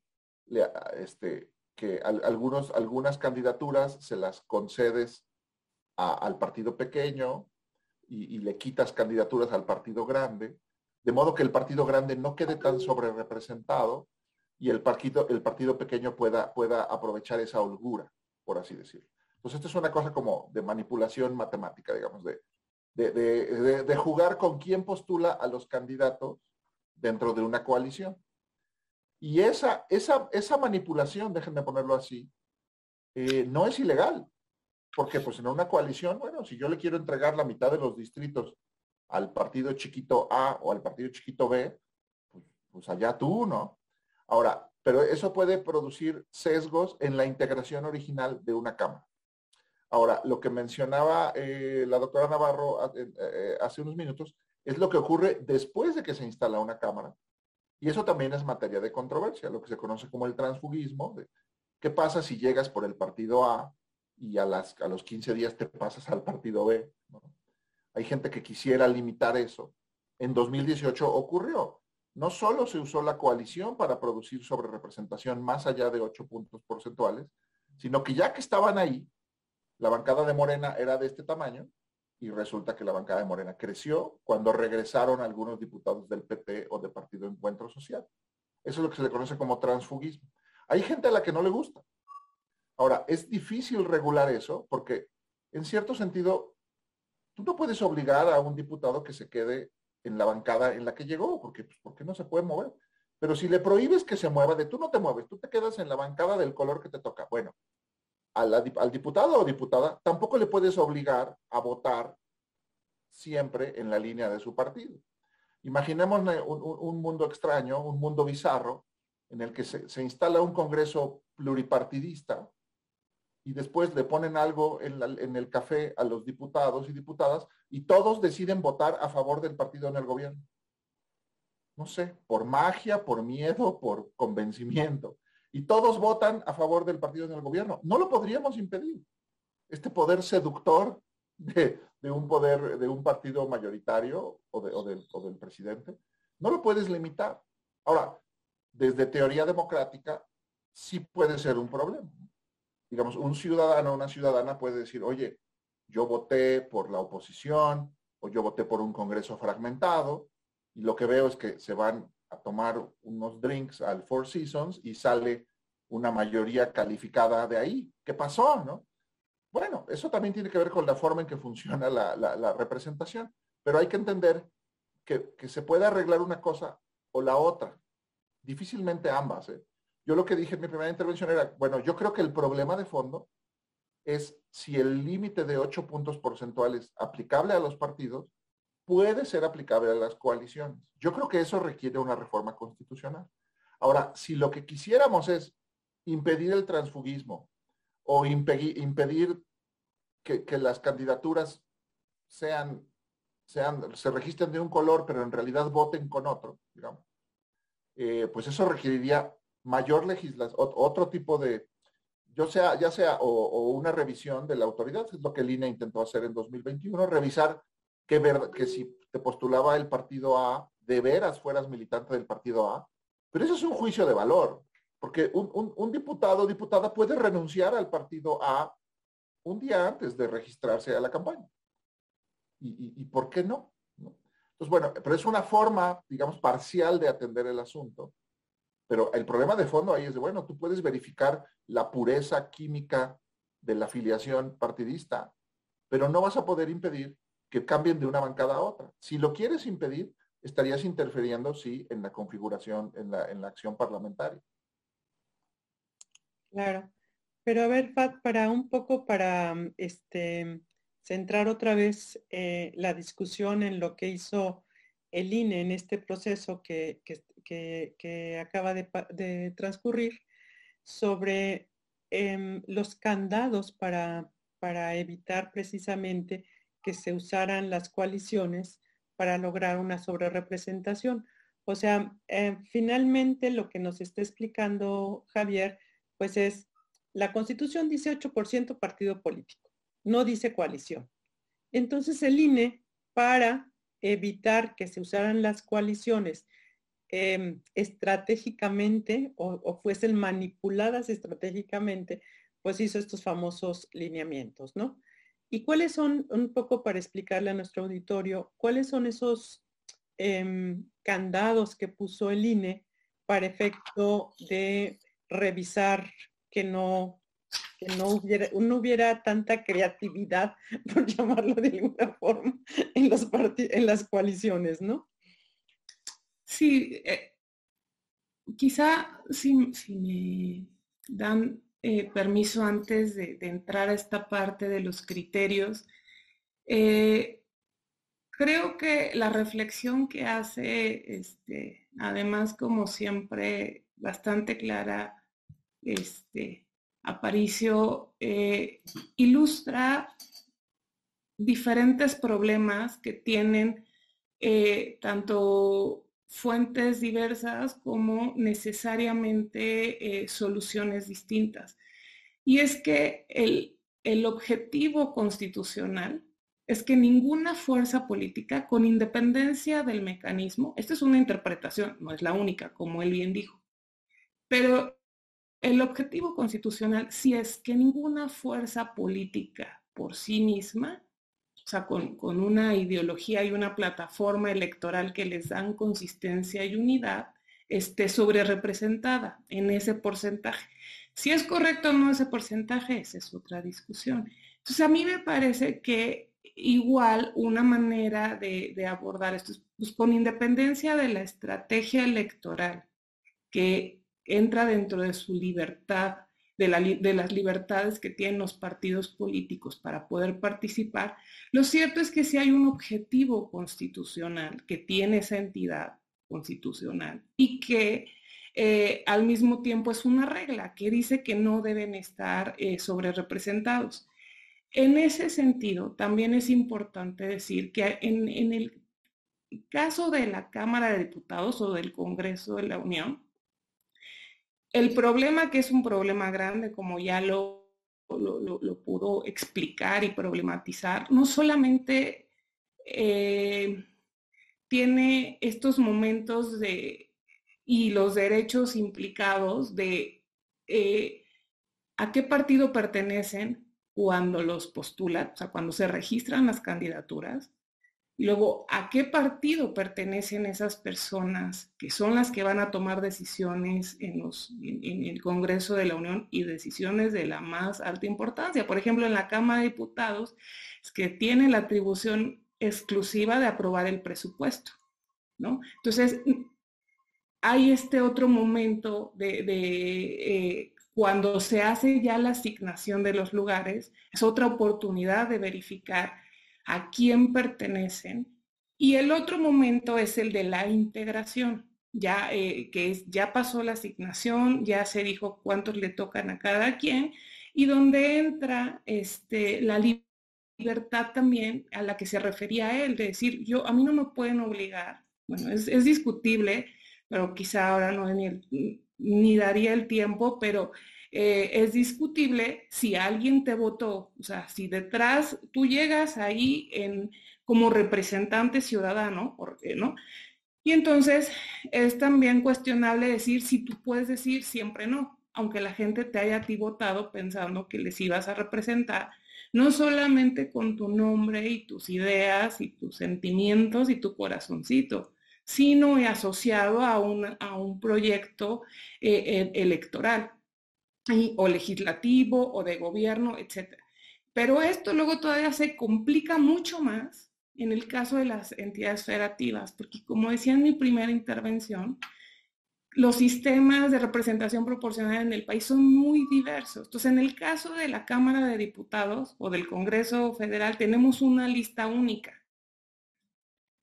este, que algunos, algunas candidaturas se las concedes al partido pequeño y, le quitas candidaturas al partido grande, de modo que el partido grande no quede tan sobre representado y el partido, el partido pequeño pueda, pueda aprovechar esa holgura, por así decirlo. Entonces, esto es una cosa como de manipulación matemática, digamos, de, de, jugar con quién postula a los candidatos dentro de una coalición. Y esa, esa, esa manipulación, déjenme ponerlo así, eh, no es ilegal. Porque pues en una coalición, bueno, si yo le quiero entregar la mitad de los distritos al partido chiquito A o al partido chiquito B, pues, pues allá tú, ¿no? Ahora, pero eso puede producir sesgos en la integración original de una Cámara. Ahora, lo que mencionaba eh, la doctora Navarro eh, eh, hace unos minutos es lo que ocurre después de que se instala una cámara. Y eso también es materia de controversia, lo que se conoce como el transfugismo. ¿Qué pasa si llegas por el partido A y a, las, a los 15 días te pasas al partido B? Hay gente que quisiera limitar eso. En 2018 ocurrió. No solo se usó la coalición para producir sobre representación más allá de 8 puntos porcentuales, sino que ya que estaban ahí, la bancada de Morena era de este tamaño y resulta que la bancada de Morena creció cuando regresaron algunos diputados del PT o de Partido Encuentro Social. Eso es lo que se le conoce como transfugismo. Hay gente a la que no le gusta. Ahora, es difícil regular eso porque en cierto sentido, tú no puedes obligar a un diputado que se quede en la bancada en la que llegó, porque, pues, porque no se puede mover. Pero si le prohíbes que se mueva, de tú no te mueves, tú te quedas en la bancada del color que te toca. Bueno, al diputado o diputada, tampoco le puedes obligar a votar siempre en la línea de su partido. Imaginemos un, mundo extraño, un mundo bizarro, en el que se, instala un Congreso pluripartidista y después le ponen algo en, el café a los diputados y diputadas y todos deciden votar a favor del partido en el gobierno. No sé, por magia, por miedo, por convencimiento y todos votan a favor del partido en el gobierno. No lo podríamos impedir. Este poder seductor de, un poder, de un partido mayoritario o, del, presidente, no lo puedes limitar. Ahora, desde teoría democrática, sí puede ser un problema. Digamos, un ciudadano o una ciudadana puede decir, oye, yo voté por la oposición o yo voté por un Congreso fragmentado y lo que veo es que se van a tomar unos drinks al Four Seasons y sale una mayoría calificada de ahí. ¿Qué pasó, no? Bueno, eso también tiene que ver con la forma en que funciona la, representación, pero hay que entender que, se puede arreglar una cosa o la otra. Difícilmente ambas. ¿eh? Yo lo que dije en mi primera intervención era, bueno, yo creo que el problema de fondo es si el límite de 8 puntos porcentuales aplicable a los partidos puede ser aplicable a las coaliciones. Yo creo que eso requiere una reforma constitucional. Ahora, si lo que quisiéramos es impedir el transfugismo o impedir, que, las candidaturas sean, sean, se registren de un color, pero en realidad voten con otro, digamos, eh, pues eso requeriría mayor legislación, otro tipo de, yo sea, ya sea o, una revisión de la autoridad, es lo que el INE intentó hacer en 2021, revisar que, ver, que si te postulaba el partido A, de veras fueras militante del partido A, pero eso es un juicio de valor, porque un, diputado o diputada puede renunciar al partido A un día antes de registrarse a la campaña. ¿Y, por qué no? Entonces, bueno, pero es una forma, digamos, parcial de atender el asunto. Pero el problema de fondo ahí es de, bueno, tú puedes verificar la pureza química de la afiliación partidista, pero no vas a poder impedir que cambien de una bancada a otra. Si lo quieres impedir, estarías interfiriendo, sí, en la configuración, en la, en la acción parlamentaria. Claro. Pero a ver, Pat, para un poco para mm, este, centrar otra vez eh, la discusión en lo que hizo el INE en este proceso que, acaba de, transcurrir sobre em, los candados para, para evitar precisamente que se usaran las coaliciones para lograr una sobrerepresentación. O sea, eh, finalmente lo que nos está explicando Javier, pues es, la constitución dice 8% partido político, no dice coalición. Entonces el INE, para evitar que se usaran las coaliciones em, estratégicamente o, fuesen manipuladas estratégicamente, pues hizo estos famosos lineamientos, ¿no? ¿Y cuáles son, un poco para explicarle a nuestro auditorio, cuáles son esos em, candados que puso el INE para efecto de revisar que no, no, hubiera, no hubiera tanta creatividad, por llamarlo de alguna forma, en, en las coaliciones, ¿no? Sí, eh, quizá si, me dan eh, permiso antes de, entrar a esta parte de los criterios. Eh, creo que la reflexión que hace, este, además como siempre, bastante clara, este, Aparicio, ilustra diferentes problemas que tienen tanto fuentes diversas como necesariamente eh, soluciones distintas. Y es que el, el objetivo constitucional es que ninguna fuerza política, con independencia del mecanismo, esta es una interpretación, no es la única, como él bien dijo, pero el objetivo constitucional sí es que ninguna fuerza política por sí misma o sea, con, una ideología y una plataforma electoral que les dan consistencia y unidad, esté sobre representada en ese porcentaje. Si es correcto o no ese porcentaje, esa es otra discusión. Entonces, a mí me parece que igual una manera de, abordar esto es pues, con independencia de la estrategia electoral que entra dentro de su libertad de, las libertades que tienen los partidos políticos para poder participar, lo cierto es que si hay un objetivo constitucional que tiene esa entidad constitucional y que eh, al mismo tiempo es una regla que dice que no deben estar eh, sobre representados. En ese sentido, también es importante decir que en, en el caso de la Cámara de Diputados o del Congreso de la Unión, el problema que es un problema grande, como ya lo, pudo explicar y problematizar, no solamente eh, tiene estos momentos de y los derechos implicados de eh, a qué partido pertenecen cuando los postulan, o sea, cuando se registran las candidaturas, luego, ¿a qué partido pertenecen esas personas que son las que van a tomar decisiones en, el Congreso de la Unión y decisiones de la más alta importancia? Por ejemplo, en la Cámara de Diputados, que tiene la atribución exclusiva de aprobar el presupuesto, ¿no? Entonces, hay este otro momento de, eh, cuando se hace ya la asignación de los lugares, es otra oportunidad de verificar a quién pertenecen. Y el otro momento es el de la integración, ya eh, que es, ya pasó la asignación, ya se dijo cuántos le tocan a cada quien, y donde entra este, la libertad también a la que se refería él, de decir, yo, a mí no me pueden obligar, bueno, es, discutible, pero quizá ahora no ni, ni daría el tiempo, pero eh, es discutible si alguien te votó, o sea, si detrás tú llegas ahí en, como representante ciudadano, ¿por qué no? Y entonces es también cuestionable decir si tú puedes decir siempre no, aunque la gente te haya a ti votado pensando que les ibas a representar, no solamente con tu nombre y tus ideas y tus sentimientos y tu corazoncito, sino asociado a un, a un proyecto eh, e, o legislativo o de gobierno, etc. Pero esto luego todavía se complica mucho más en el caso de las entidades federativas, porque como decía en mi primera intervención, los sistemas de representación proporcional en el país son muy diversos. Entonces, en el caso de la Cámara de Diputados o del Congreso Federal, tenemos una lista única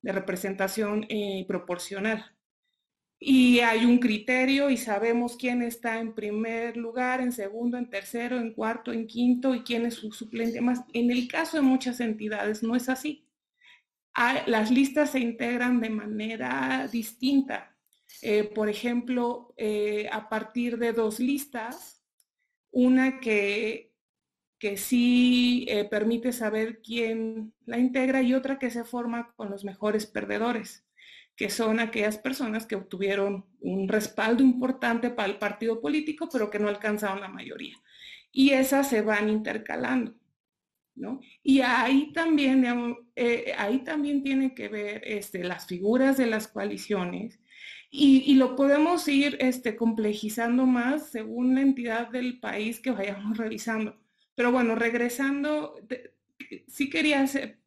de representación eh, proporcional. Y hay un criterio y sabemos quién está en primer lugar, en segundo, en tercero, en cuarto, en quinto y quién es su suplente más. En el caso de muchas entidades no es así. las listas se integran de manera distinta. Eh, por ejemplo, eh, a partir de dos listas, una que que sí eh, permite saber quién la integra y otra que se forma con los mejores perdedores, que son aquellas personas que obtuvieron un respaldo importante para el partido político, pero que no alcanzaron la mayoría. Y esas se van intercalando. ¿No? Y ahí también, eh, ahí también tiene que ver este, las figuras de las coaliciones y, lo podemos ir este, complejizando más según la entidad del país que vayamos revisando. Pero bueno, regresando, sí quería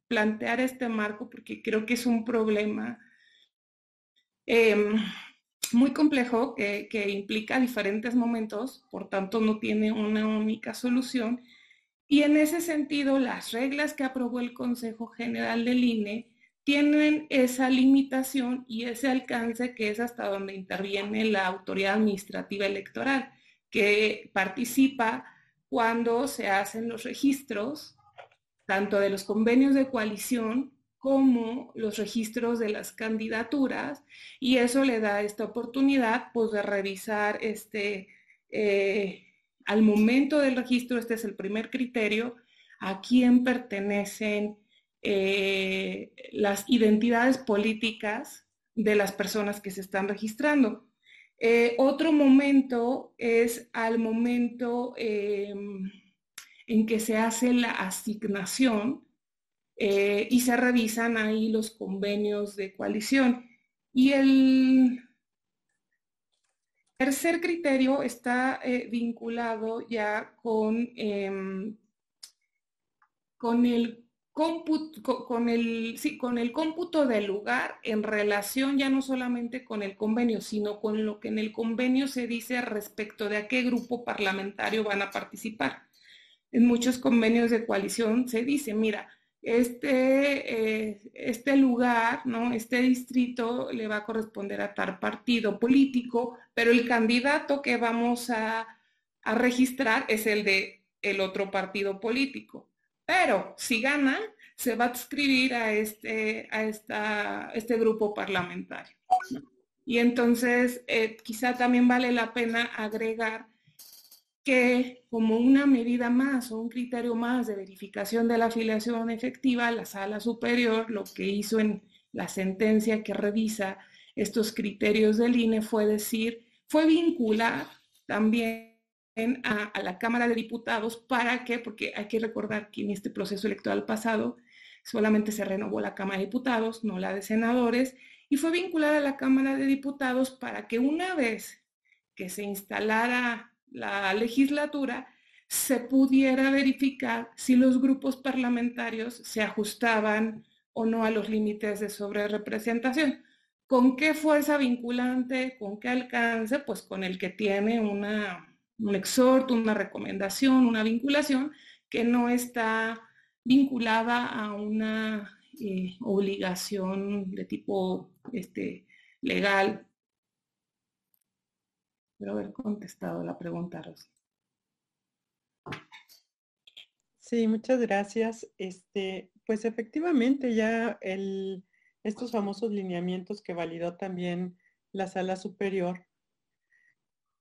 plantear este marco porque creo que es un problema em, muy complejo que, que, implica diferentes momentos, por tanto no tiene una única solución. Y en ese sentido, las reglas que aprobó el Consejo General del INE tienen esa limitación y ese alcance que es hasta donde interviene la autoridad administrativa electoral, que participa cuando se hacen los registros, tanto de los convenios de coalición como los registros de las candidaturas, y eso le da esta oportunidad pues, de revisar este, eh, al momento del registro, este es el primer criterio, a quién pertenecen eh, las identidades políticas de las personas que se están registrando. Eh, otro momento es al momento em, en que se hace la asignación eh, y se revisan ahí los convenios de coalición. Y el tercer criterio está eh, vinculado ya con, em, con el con, el, sí, con el cómputo del lugar en relación ya no solamente con el convenio, sino con lo que en el convenio se dice respecto de a qué grupo parlamentario van a participar. En muchos convenios de coalición se dice, mira, este, eh, este lugar, ¿no? este distrito le va a corresponder a tal partido político, pero el candidato que vamos a, a registrar es el de el otro partido político. Pero si gana, se va a adscribir a este, a esta, este grupo parlamentario. Y entonces, eh, quizá también vale la pena agregar que como una medida más o un criterio más de verificación de la afiliación efectiva, la sala superior lo que hizo en la sentencia que revisa estos criterios del INE fue decir, fue vincular también a, la Cámara de Diputados. Para que, porque hay que recordar que en este proceso electoral pasado solamente se renovó la Cámara de Diputados, no la de senadores, y fue vinculada a la Cámara de Diputados para que una vez que se instalara la legislatura, se pudiera verificar si los grupos parlamentarios se ajustaban o no a los límites de sobrerepresentación. ¿Con qué fuerza vinculante, con qué alcance? Pues con el que tiene una, un exhorto, una recomendación, una vinculación que no está vinculada a una eh, obligación de tipo este, legal. Espero haber contestado la pregunta, Rosy. Sí, muchas gracias. Este, pues efectivamente ya estos famosos lineamientos que validó también la sala superior,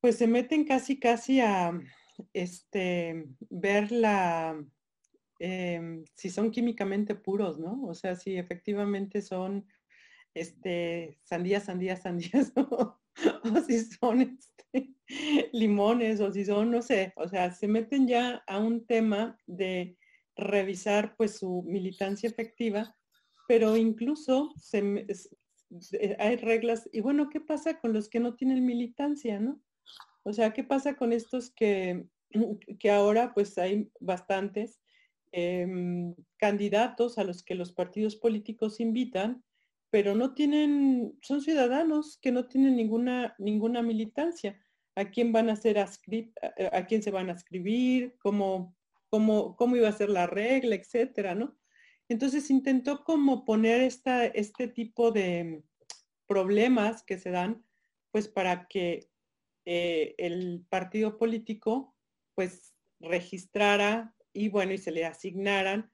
pues se meten casi casi a este, ver la, em, si son químicamente puros, ¿no? O sea, si efectivamente son este, sandías, sandías, sandías, o, si son este, limones, o si son, no sé, o sea, se meten ya a un tema de revisar pues su militancia efectiva pero incluso se, hay reglas. Y bueno, ¿qué pasa con los que no tienen militancia, no? O sea, ¿qué pasa con estos que, que ahora pues hay bastantes em, candidatos a los que los partidos políticos invitan, pero no tienen, son ciudadanos que no tienen ninguna, ninguna militancia. ¿A quién van a a, a quién se van a escribir? ¿Cómo, cómo, cómo iba a ser la regla, etcétera, ¿no? Entonces intentó como poner esta, este tipo de problemas que se dan, pues para que eh, el partido político pues registrara y bueno, y se le asignaran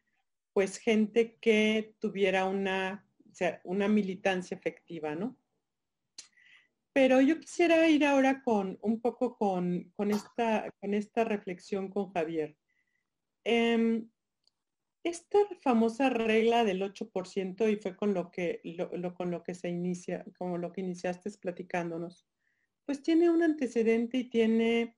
pues gente que tuviera una, una militancia efectiva, ¿no? Pero yo quisiera ir ahora con un poco con, esta, con esta reflexión con Javier. Em, esta famosa regla del 8% y fue con lo que lo, con lo que se inicia, como lo que iniciaste platicándonos, pues tiene un antecedente y tiene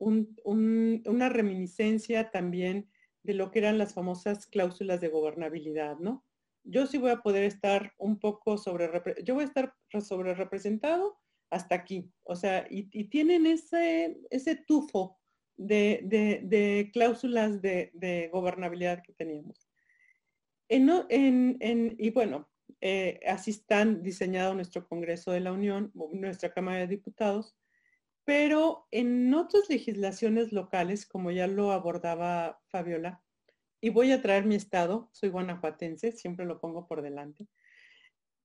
una reminiscencia también de lo que eran las famosas cláusulas de gobernabilidad, ¿no? Yo sí voy a poder estar un poco sobre, yo voy a estar representado hasta aquí, o sea, y, tienen ese, ese tufo de, cláusulas de, gobernabilidad que teníamos. y bueno, eh, así están diseñado nuestro Congreso de la Unión, nuestra Cámara de Diputados, pero en otras legislaciones locales, como ya lo abordaba Fabiola, y voy a traer mi estado, soy guanajuatense, siempre lo pongo por delante,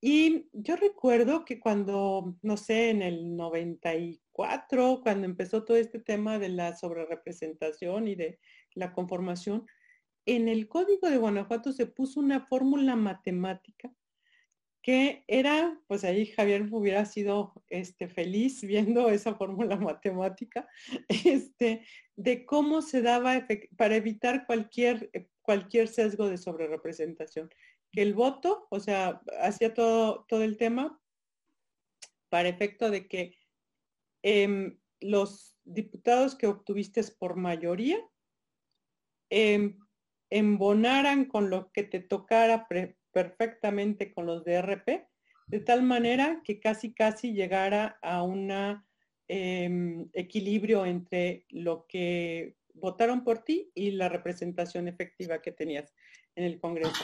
y yo recuerdo que cuando, no sé, en el 94, cuando empezó todo este tema de la sobrerepresentación y de la conformación, en el código de Guanajuato se puso una fórmula matemática que era, pues ahí Javier hubiera sido este, feliz viendo esa fórmula matemática, este, de cómo se daba para evitar cualquier, cualquier sesgo de sobrerepresentación. Que el voto, o sea, hacía todo, todo el tema para efecto de que em, los diputados que obtuviste por mayoría em, embonaran con lo que te tocara perfectamente con los DRP, de tal manera que casi casi llegara a un em, equilibrio entre lo que votaron por ti y la representación efectiva que tenías en el Congreso.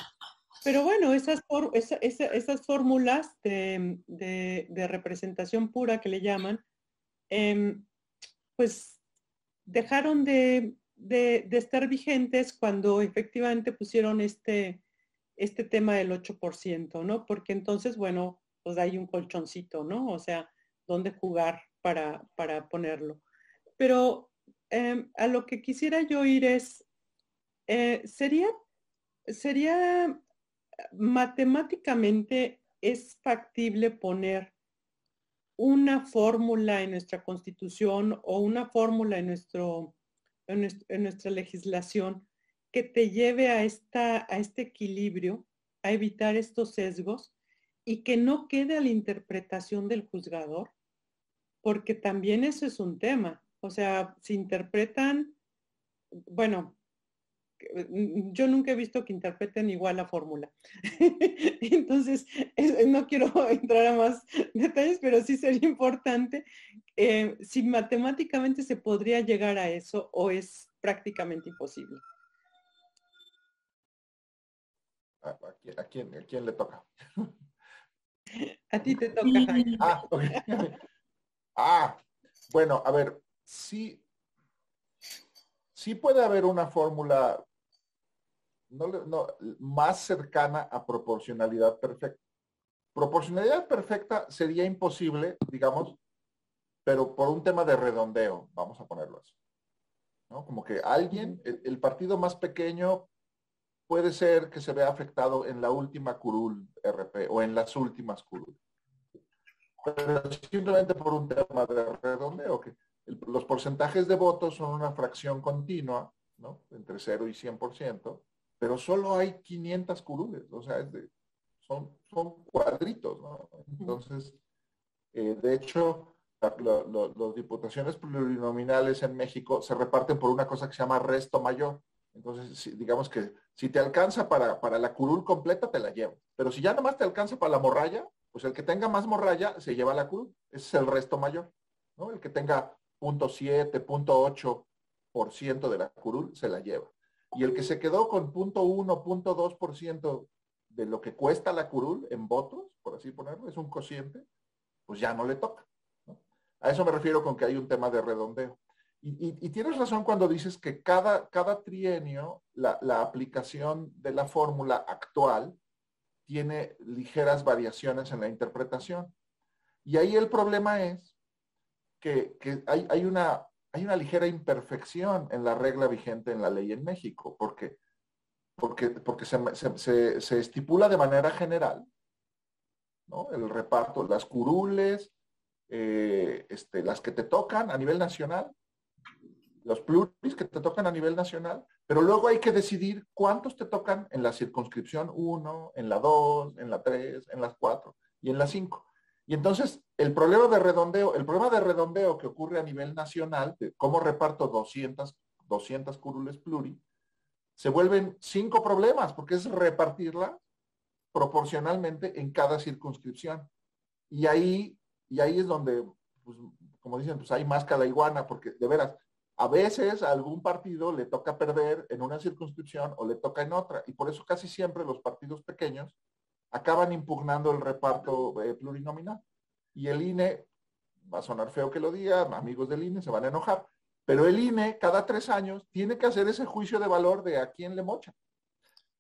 Pero bueno, esas, esas fórmulas de, representación pura que le llaman, em, pues dejaron de, estar vigentes cuando efectivamente pusieron este, este tema del 8%, ¿no? Porque entonces, bueno, pues hay un colchoncito, ¿no? O sea, dónde jugar para, para ponerlo. Pero em, a lo que quisiera yo ir es, eh, sería, sería matemáticamente es factible poner una fórmula en nuestra constitución o una fórmula en, nuestro, en, nuestra legislación que te lleve a, esta, a este equilibrio, a evitar estos sesgos y que no quede a la interpretación del juzgador, porque también eso es un tema. O sea, se interpretan, bueno, Mm, yo nunca he visto que interpreten igual la fórmula. Entonces, no quiero entrar a más detalles, pero sí sería importante eh, si matemáticamente se podría llegar a eso o es prácticamente imposible. ¿A, quién, quién, le toca? A ti te toca, Jaime. Ah, ah, bueno, a ver, sí, sí puede haber una fórmula no, más cercana a proporcionalidad perfecta. Proporcionalidad perfecta sería imposible, digamos, pero por un tema de redondeo, vamos a ponerlo así. ¿no? Como que alguien, el, partido más pequeño puede ser que se vea afectado en la última curul RP o en las últimas curul. Pero simplemente por un tema de redondeo, que los porcentajes de votos son una fracción continua, ¿no? Entre 0 y 100%, pero solo hay 500 curules, o sea, son, son cuadritos, ¿no? Entonces, eh, de hecho, las diputaciones plurinominales en México se reparten por una cosa que se llama resto mayor. Entonces, digamos que si te alcanza para, para la curul completa, te la llevo. Pero si ya nomás te alcanza para la morralla, pues el que tenga más morralla se lleva la curul. Ese es el resto mayor. ¿no? El que tenga 0.7, 0.8% de la curul se la lleva. Y el que se quedó con 0.1, 0.2% de lo que cuesta la curul en votos, por así ponerlo, es un cociente, pues ya no le toca. A eso me refiero con que hay un tema de redondeo. Y, tienes razón cuando dices que cada, cada trienio la, aplicación de la fórmula actual tiene ligeras variaciones en la interpretación. Y ahí el problema es que, hay, hay, una, hay una ligera imperfección en la regla vigente en la ley en México, porque, porque, porque se, se, estipula de manera general ¿no? el reparto, las curules, eh, este, las que te tocan a nivel nacional, los pluris que te tocan a nivel nacional, pero luego hay que decidir cuántos te tocan en la circunscripción 1, en la 2, en la 3, en las 4 y en la 5. Y entonces, el problema de redondeo, el problema de redondeo que ocurre a nivel nacional, de cómo reparto 200, 200 curules pluri, se vuelven cinco problemas, porque es repartirla proporcionalmente en cada circunscripción. Y ahí, y ahí es donde, pues, como dicen, pues hay más la iguana, porque de veras, a veces a algún partido le toca perder en una circunscripción o le toca en otra. Y por eso casi siempre los partidos pequeños acaban impugnando el reparto eh, plurinominal. Y el INE, va a sonar feo que lo diga, amigos del INE se van a enojar, pero el INE cada tres años tiene que hacer ese juicio de valor de a quién le mocha.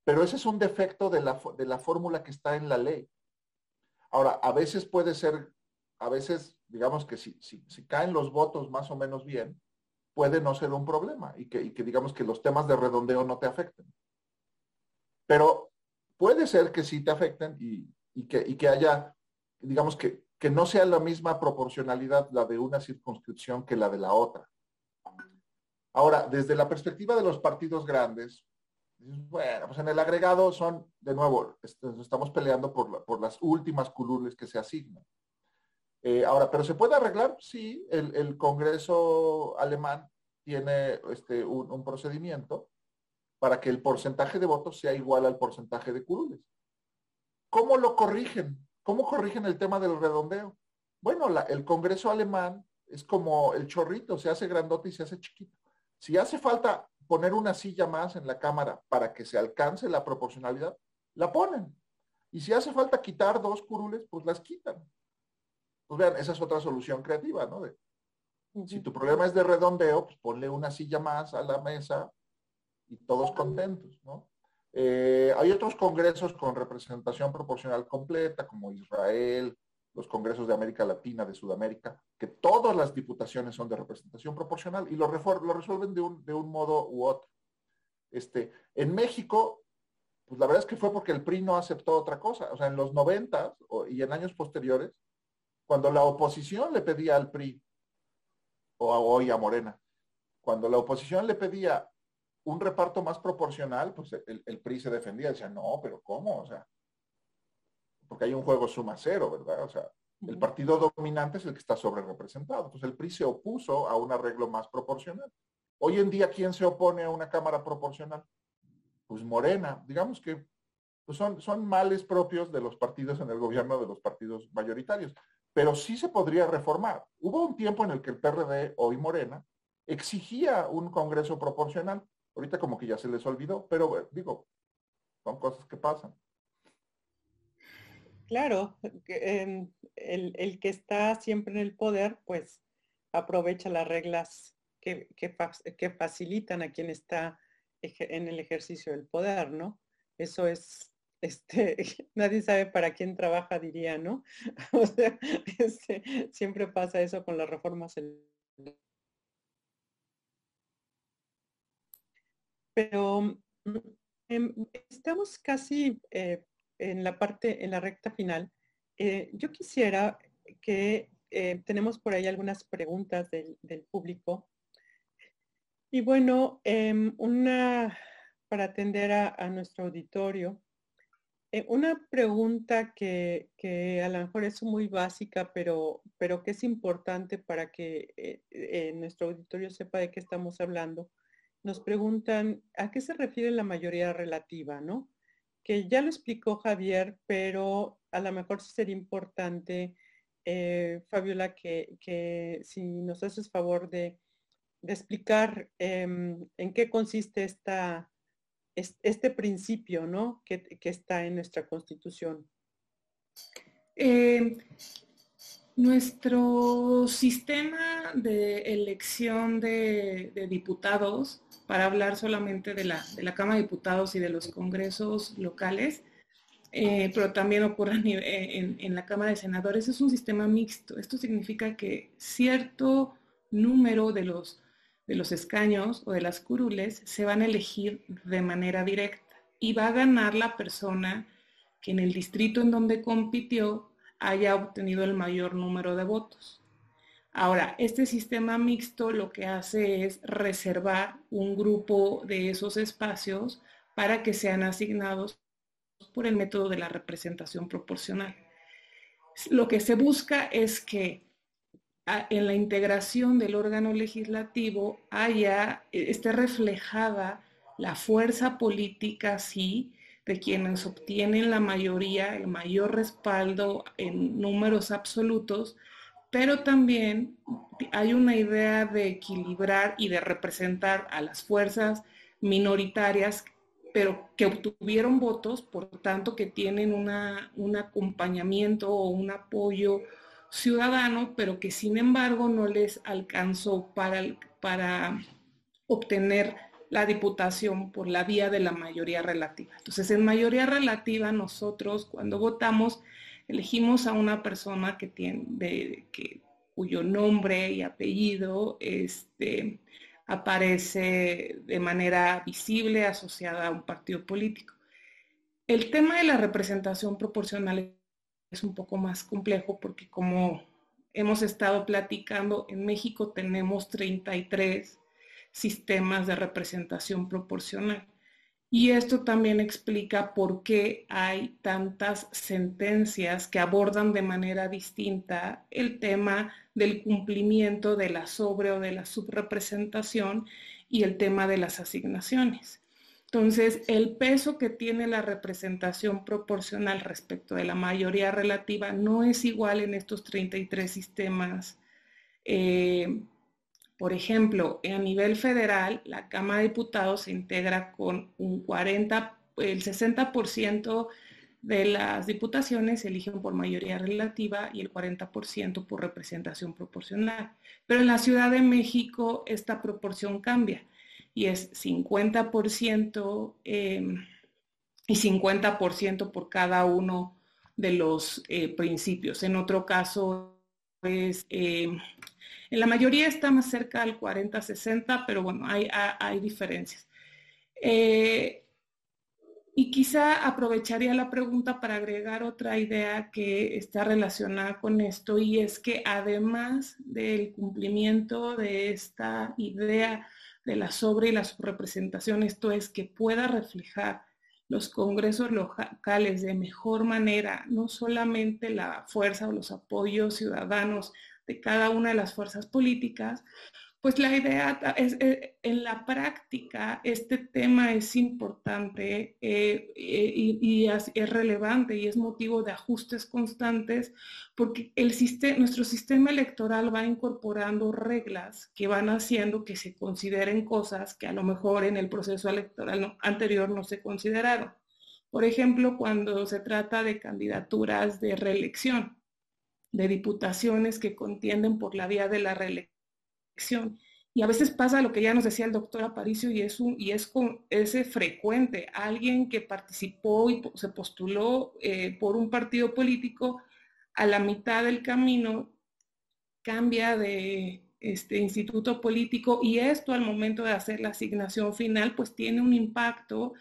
Pero ese es un defecto de la, de la fórmula que está en la ley. Ahora, a veces puede ser, a veces, digamos que si, si, si caen los votos más o menos bien, puede no ser un problema y que, digamos que los temas de redondeo no te afecten. Pero puede ser que sí te afecten y, que, haya, digamos que, no sea la misma proporcionalidad la de una circunscripción que la de la otra. Ahora, desde la perspectiva de los partidos grandes, bueno, pues en el agregado son, de nuevo, estamos peleando por, por las últimas curules que se asignan. Eh, ahora, pero se puede arreglar, sí, el, Congreso alemán tiene este, un procedimiento para que el porcentaje de votos sea igual al porcentaje de curules. ¿Cómo lo corrigen? ¿Cómo corrigen el tema del redondeo? Bueno, el Congreso alemán es como el chorrito, se hace grandote y se hace chiquito. Si hace falta poner una silla más en la Cámara para que se alcance la proporcionalidad, la ponen. Y si hace falta quitar dos curules, pues las quitan. Pues vean, esa es otra solución creativa, ¿no? Si tu problema es de redondeo, pues ponle una silla más a la mesa y todos contentos, ¿no? Eh, hay otros congresos con representación proporcional completa, como Israel, los congresos de América Latina, de Sudamérica, que todas las diputaciones son de representación proporcional y lo, lo resuelven de un, de un, modo u otro. Este, en México, pues la verdad es que fue porque el PRI no aceptó otra cosa. O sea, en los 90 y en años posteriores, cuando la oposición le pedía al PRI, o hoy a Morena, cuando la oposición le pedía un reparto más proporcional, pues el, PRI se defendía, decía, no, pero ¿cómo? O sea, porque hay un juego suma cero, ¿verdad? O sea, el partido dominante es el que está sobre representado. Entonces el PRI se opuso a un arreglo más proporcional. Hoy en día, ¿quién se opone a una Cámara proporcional? Pues Morena. Digamos que pues son, son males propios de los partidos en el gobierno, de los partidos mayoritarios. Pero sí se podría reformar. Hubo un tiempo en el que el PRD, hoy Morena, exigía un Congreso proporcional. Ahorita como que ya se les olvidó, pero digo, son cosas que pasan. claro, em, el, que está siempre en el poder, pues aprovecha las reglas que, que, facilitan a quien está en el ejercicio del poder, ¿no? Eso es, este, nadie sabe para quién trabaja, diría, ¿no? O sea, este, siempre pasa eso con las reformas. Pero em, estamos casi eh, en la parte, en la recta final. Eh, yo quisiera que eh, tenemos por ahí algunas preguntas del, público. Y bueno, em, una para atender a, nuestro auditorio. Una pregunta que, que, a lo mejor es muy básica, pero, pero que es importante para que nuestro auditorio sepa de qué estamos hablando nos preguntan a qué se refiere la mayoría relativa, ¿no? Que ya lo explicó Javier, pero a lo mejor sería importante, eh, Fabiola, que, si nos haces favor de, explicar em, en qué consiste esta, este principio, ¿no? Que, está en nuestra Constitución. Eh, nuestro sistema de elección de diputados para hablar solamente de la, de la Cámara de Diputados y de los congresos locales, eh, pero también ocurre en, en, la Cámara de Senadores, es un sistema mixto. Esto significa que cierto número de los, de los escaños o de las curules se van a elegir de manera directa y va a ganar la persona que en el distrito en donde compitió haya obtenido el mayor número de votos. Ahora, este sistema mixto lo que hace es reservar un grupo de esos espacios para que sean asignados por el método de la representación proporcional. Lo que se busca es que en la integración del órgano legislativo haya, e, esté reflejada la fuerza política, sí, de quienes obtienen la mayoría, el mayor respaldo en números absolutos, pero también hay una idea de equilibrar y de representar a las fuerzas minoritarias, pero que obtuvieron votos, por tanto que tienen un acompañamiento o un apoyo ciudadano, pero que sin embargo no les alcanzó para, para obtener la diputación por la vía de la mayoría relativa. Entonces, en mayoría relativa, nosotros cuando votamos elegimos a una persona que tiene, que, cuyo nombre y apellido este, aparece de manera visible asociada a un partido político. El tema de la representación proporcional es un poco más complejo porque como hemos estado platicando, en México tenemos 33 sistemas de representación proporcional. Y esto también explica por qué hay tantas sentencias que abordan de manera distinta el tema del cumplimiento de la sobre o de la subrepresentación y el tema de las asignaciones. Entonces, el peso que tiene la representación proporcional respecto de la mayoría relativa no es igual en estos 33 sistemas eh, por ejemplo, a nivel federal, la Cámara de Diputados se integra con un 40, el 60% de las diputaciones se eligen por mayoría relativa y el 40% por representación proporcional. Pero en la Ciudad de México esta proporción cambia y es 50% em, y 50% por cada uno de los eh, principios. En otro caso es em, en la mayoría está más cerca al 40-60, pero bueno, hay, hay diferencias. Eh, y quizá aprovecharía la pregunta para agregar otra idea que está relacionada con esto y es que además del cumplimiento de esta idea de la sobre y la subrepresentación, esto es que pueda reflejar los congresos locales de mejor manera, no solamente la fuerza o los apoyos ciudadanos de cada una de las fuerzas políticas, pues la idea es, eh, en la práctica, este tema es importante eh, eh, y, es, relevante y es motivo de ajustes constantes porque el nuestro sistema electoral va incorporando reglas que van haciendo que se consideren cosas que a lo mejor en el proceso electoral anterior no se consideraron. Por ejemplo, cuando se trata de candidaturas de reelección, de diputaciones que contienden por la vía de la reelección. Y a veces pasa lo que ya nos decía el doctor Aparicio y es, un, y es con ese frecuente, alguien que participó y se postuló eh, por un partido político, a la mitad del camino cambia de este instituto político y esto al momento de hacer la asignación final pues tiene un impacto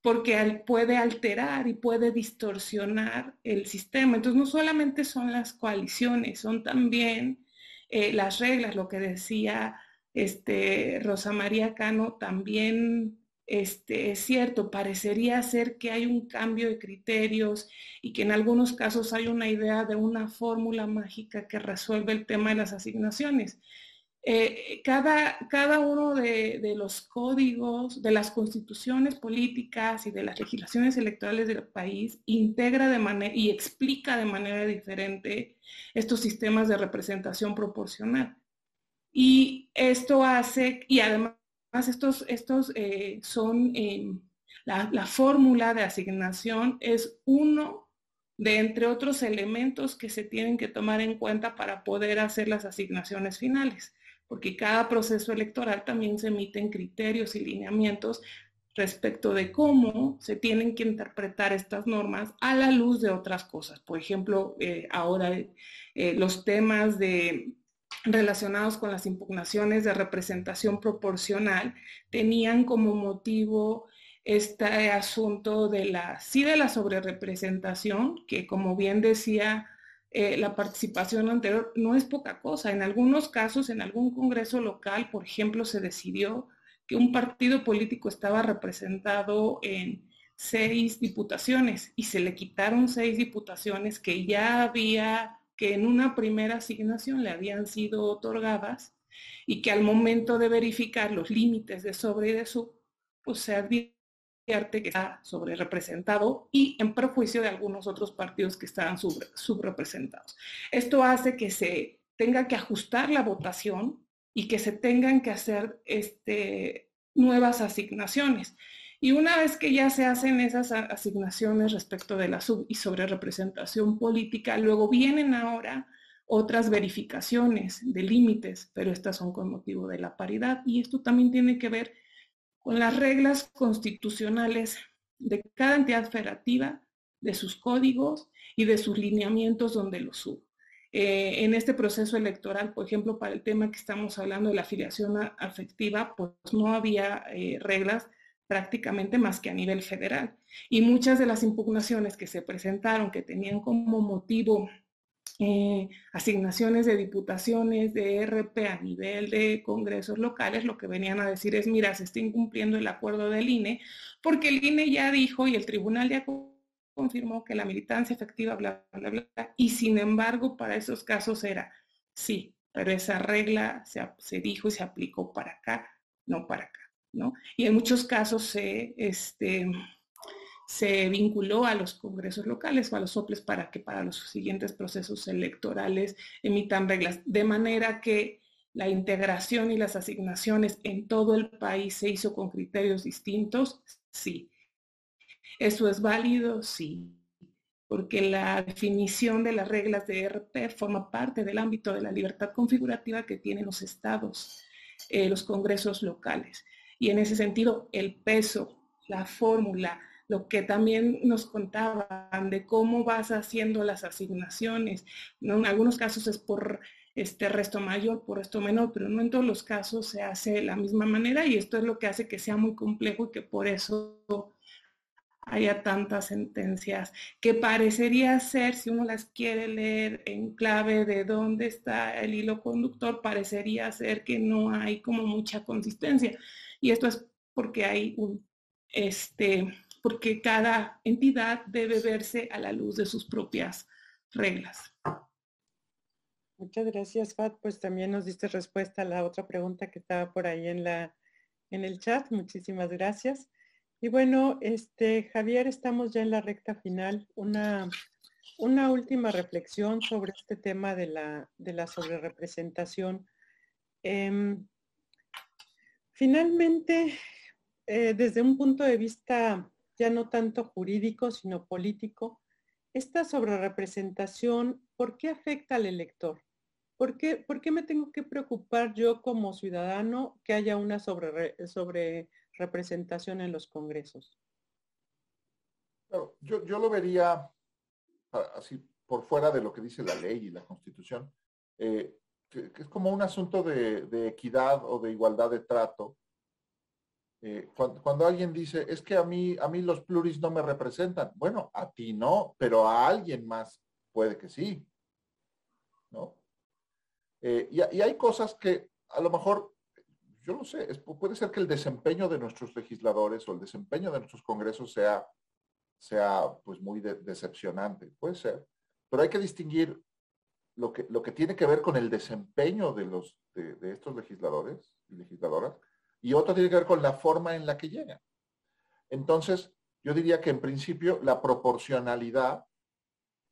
porque puede alterar y puede distorsionar el sistema. Entonces no solamente son las coaliciones, son también eh, las reglas, lo que decía este, Rosa María Cano, también este, es cierto, parecería ser que hay un cambio de criterios y que en algunos casos hay una idea de una fórmula mágica que resuelve el tema de las asignaciones. Eh, cada, cada, uno de, los códigos, de las constituciones políticas y de las legislaciones electorales del país integra de manera y explica de manera diferente estos sistemas de representación proporcional. Y esto hace, y además estos, estos eh, son, eh, la fórmula de asignación es uno de entre otros elementos que se tienen que tomar en cuenta para poder hacer las asignaciones finales, porque cada proceso electoral también se emiten criterios y lineamientos respecto de cómo se tienen que interpretar estas normas a la luz de otras cosas. Por ejemplo, eh, ahora los temas de relacionados con las impugnaciones de representación proporcional tenían como motivo este asunto de la, sí de la sobrerepresentación, que como bien decía eh, la participación anterior, no es poca cosa. En algunos casos, en algún congreso local, por ejemplo, se decidió que un partido político estaba representado en seis diputaciones y se le quitaron seis diputaciones que ya había que en una primera asignación le habían sido otorgadas y que al momento de verificar los límites de sobre y de sub, pues se advierte que está sobre representado y en perjuicio de algunos otros partidos que estaban subrepresentados. Esto hace que se tenga que ajustar la votación y que se tengan que hacer este, nuevas asignaciones. Y una vez que ya se hacen esas asignaciones respecto de la sub y sobre representación política, luego vienen ahora otras verificaciones de límites, pero estas son con motivo de la paridad. Y esto también tiene que ver con las reglas constitucionales de cada entidad federativa, de sus códigos y de sus lineamientos donde los subo. Eh, en este proceso electoral, por ejemplo, para el tema que estamos hablando de la afiliación afectiva, pues no había eh, reglas prácticamente más que a nivel federal. Y muchas de las impugnaciones que se presentaron, que tenían como motivo eh, asignaciones de diputaciones, de RP a nivel de congresos locales, lo que venían a decir es, mira, se está incumpliendo el acuerdo del INE, porque el INE ya dijo y el tribunal ya confirmó que la militancia efectiva, bla, bla, bla, y sin embargo para esos casos era, sí, pero esa regla se, se dijo y se aplicó para acá, no para acá. Y en muchos casos se, este, se vinculó a los congresos locales o a los soples para que para los siguientes procesos electorales emitan reglas, de manera que la integración y las asignaciones en todo el país se hizo con criterios distintos, sí. ¿Eso es válido? Sí. Porque la definición de las reglas de RP forma parte del ámbito de la libertad configurativa que tienen los estados, eh, los congresos locales. Y en ese sentido, el peso, la fórmula, lo que también nos contaban de cómo vas haciendo las asignaciones. En algunos casos es por este resto mayor, por resto menor, pero no en todos los casos se hace de la misma manera y esto es lo que hace que sea muy complejo y que por eso haya tantas sentencias que parecería ser, si uno las quiere leer en clave de dónde está el hilo conductor, parecería ser que no hay como mucha consistencia. Y esto es porque hay un, este, porque cada entidad debe verse a la luz de sus propias reglas. Muchas gracias, Fat. Pues también nos diste respuesta a la otra pregunta que estaba por ahí en la en el chat. Muchísimas gracias. Y bueno, este Javier, estamos ya en la recta final. Una, una última reflexión sobre este tema de la, de la sobrerepresentación. Em, Finalmente, eh, desde un punto de vista ya no tanto jurídico, sino político. Esta sobrerepresentación, ¿por qué afecta al elector? ¿Por qué, ¿Por qué, me tengo que preocupar yo como ciudadano que haya una sobre, sobre en los congresos? yo, yo, lo vería así por fuera de lo que dice la ley y la constitución, eh, que, es como un asunto de, equidad o de igualdad de trato. Eh, cuando, alguien dice, es que a mí, a mí los pluris no me representan, bueno, a ti no, pero a alguien más puede que sí. ¿No? Eh, y, hay cosas que a lo mejor, yo no sé, puede ser que el desempeño de nuestros legisladores o el desempeño de nuestros congresos sea, sea pues muy decepcionante, puede ser. Pero hay que distinguir lo que, lo que tiene que ver con el desempeño de, los, de, estos legisladores y legisladoras, y otro tiene que ver con la forma en la que llegan. Entonces, yo diría que en principio la proporcionalidad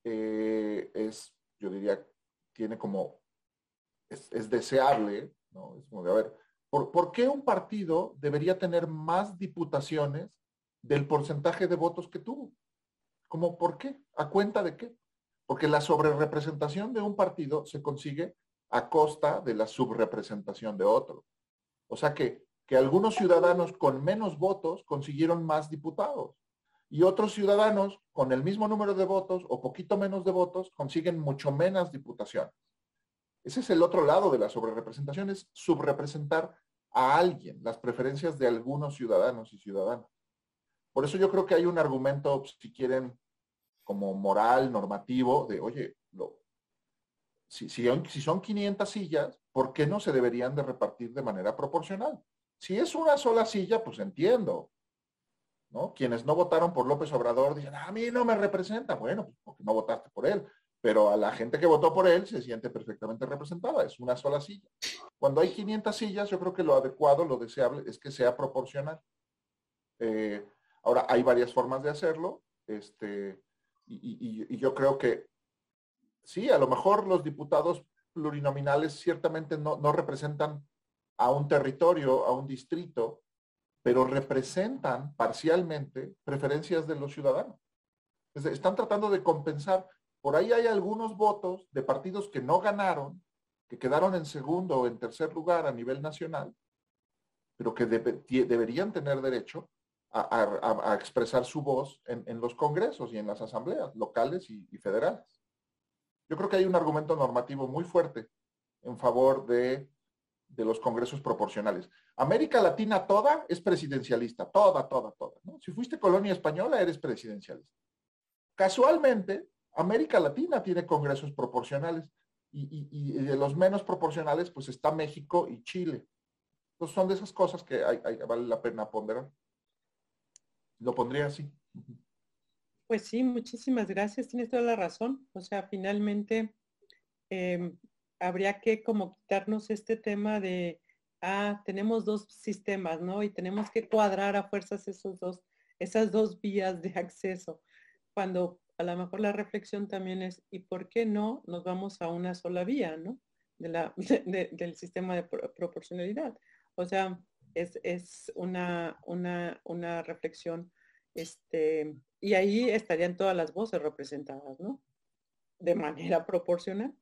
eh, es, yo diría, tiene como, es, deseable, ¿no? Es como de, a ver, ¿por, ¿por, qué un partido debería tener más diputaciones del porcentaje de votos que tuvo? ¿Cómo por qué? ¿A cuenta de qué? Porque la sobrerepresentación de un partido se consigue a costa de la subrepresentación de otro. O sea que, que algunos ciudadanos con menos votos consiguieron más diputados y otros ciudadanos con el mismo número de votos o poquito menos de votos consiguen mucho menos diputaciones. Ese es el otro lado de la sobrerepresentación, es subrepresentar a alguien, las preferencias de algunos ciudadanos y ciudadanas. Por eso yo creo que hay un argumento, si quieren, como moral, normativo, de, oye, si, si, son 500 sillas, ¿por qué no se deberían de repartir de manera proporcional? Si es una sola silla, pues entiendo. ¿no? Quienes no votaron por López Obrador dicen, a mí no me representa. Bueno, pues porque no votaste por él. Pero a la gente que votó por él se siente perfectamente representada. Es una sola silla. Cuando hay 500 sillas, yo creo que lo adecuado, lo deseable es que sea proporcional. Eh, ahora, hay varias formas de hacerlo. Este, y, yo creo que sí, a lo mejor los diputados plurinominales ciertamente no, representan a un territorio, a un distrito, pero representan parcialmente preferencias de los ciudadanos. están tratando de compensar. Por ahí hay algunos votos de partidos que no ganaron, que quedaron en segundo o en tercer lugar a nivel nacional, pero que deberían tener derecho a, expresar su voz en, los congresos y en las asambleas locales y, federales. Yo creo que hay un argumento normativo muy fuerte en favor de, los congresos proporcionales. América Latina toda es presidencialista, toda, toda, toda. Si fuiste colonia española, eres presidencialista. Casualmente, América Latina tiene congresos proporcionales y, de los menos proporcionales, pues está México y Chile. Entonces son de esas cosas que vale la pena ponderar. Lo pondría así. Pues sí, muchísimas gracias. Tienes toda la razón. O sea, finalmente em, habría que como quitarnos este tema de, ah, tenemos dos sistemas, ¿no? Y tenemos que cuadrar a fuerzas esos dos, esas dos vías de acceso. Cuando a lo mejor la reflexión también es, ¿y por qué no nos vamos a una sola vía, ¿no? De la, del sistema de proporcionalidad. O sea, es, una, una, reflexión, este, y ahí estarían todas las voces representadas, ¿no? De manera proporcional.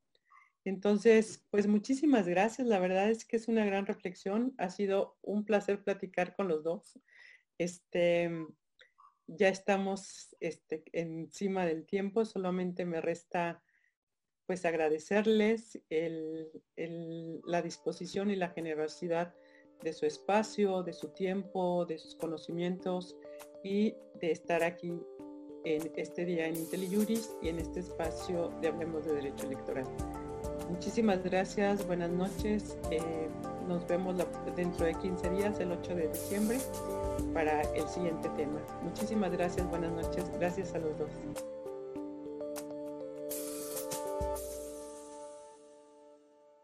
Entonces, pues muchísimas gracias. La verdad es que es una gran reflexión. Ha sido un placer platicar con los dos. Este, ya estamos este, encima del tiempo. Solamente me resta pues agradecerles la disposición y la generosidad de su espacio, de su tiempo, de sus conocimientos y de estar aquí en este día en IntelliJuris y en este espacio de Hablemos de Derecho Electoral. Muchísimas gracias, buenas noches. Eh, nos vemos dentro de 15 días, el 8 de diciembre, para el siguiente tema. Muchísimas gracias, buenas noches. Gracias a los dos.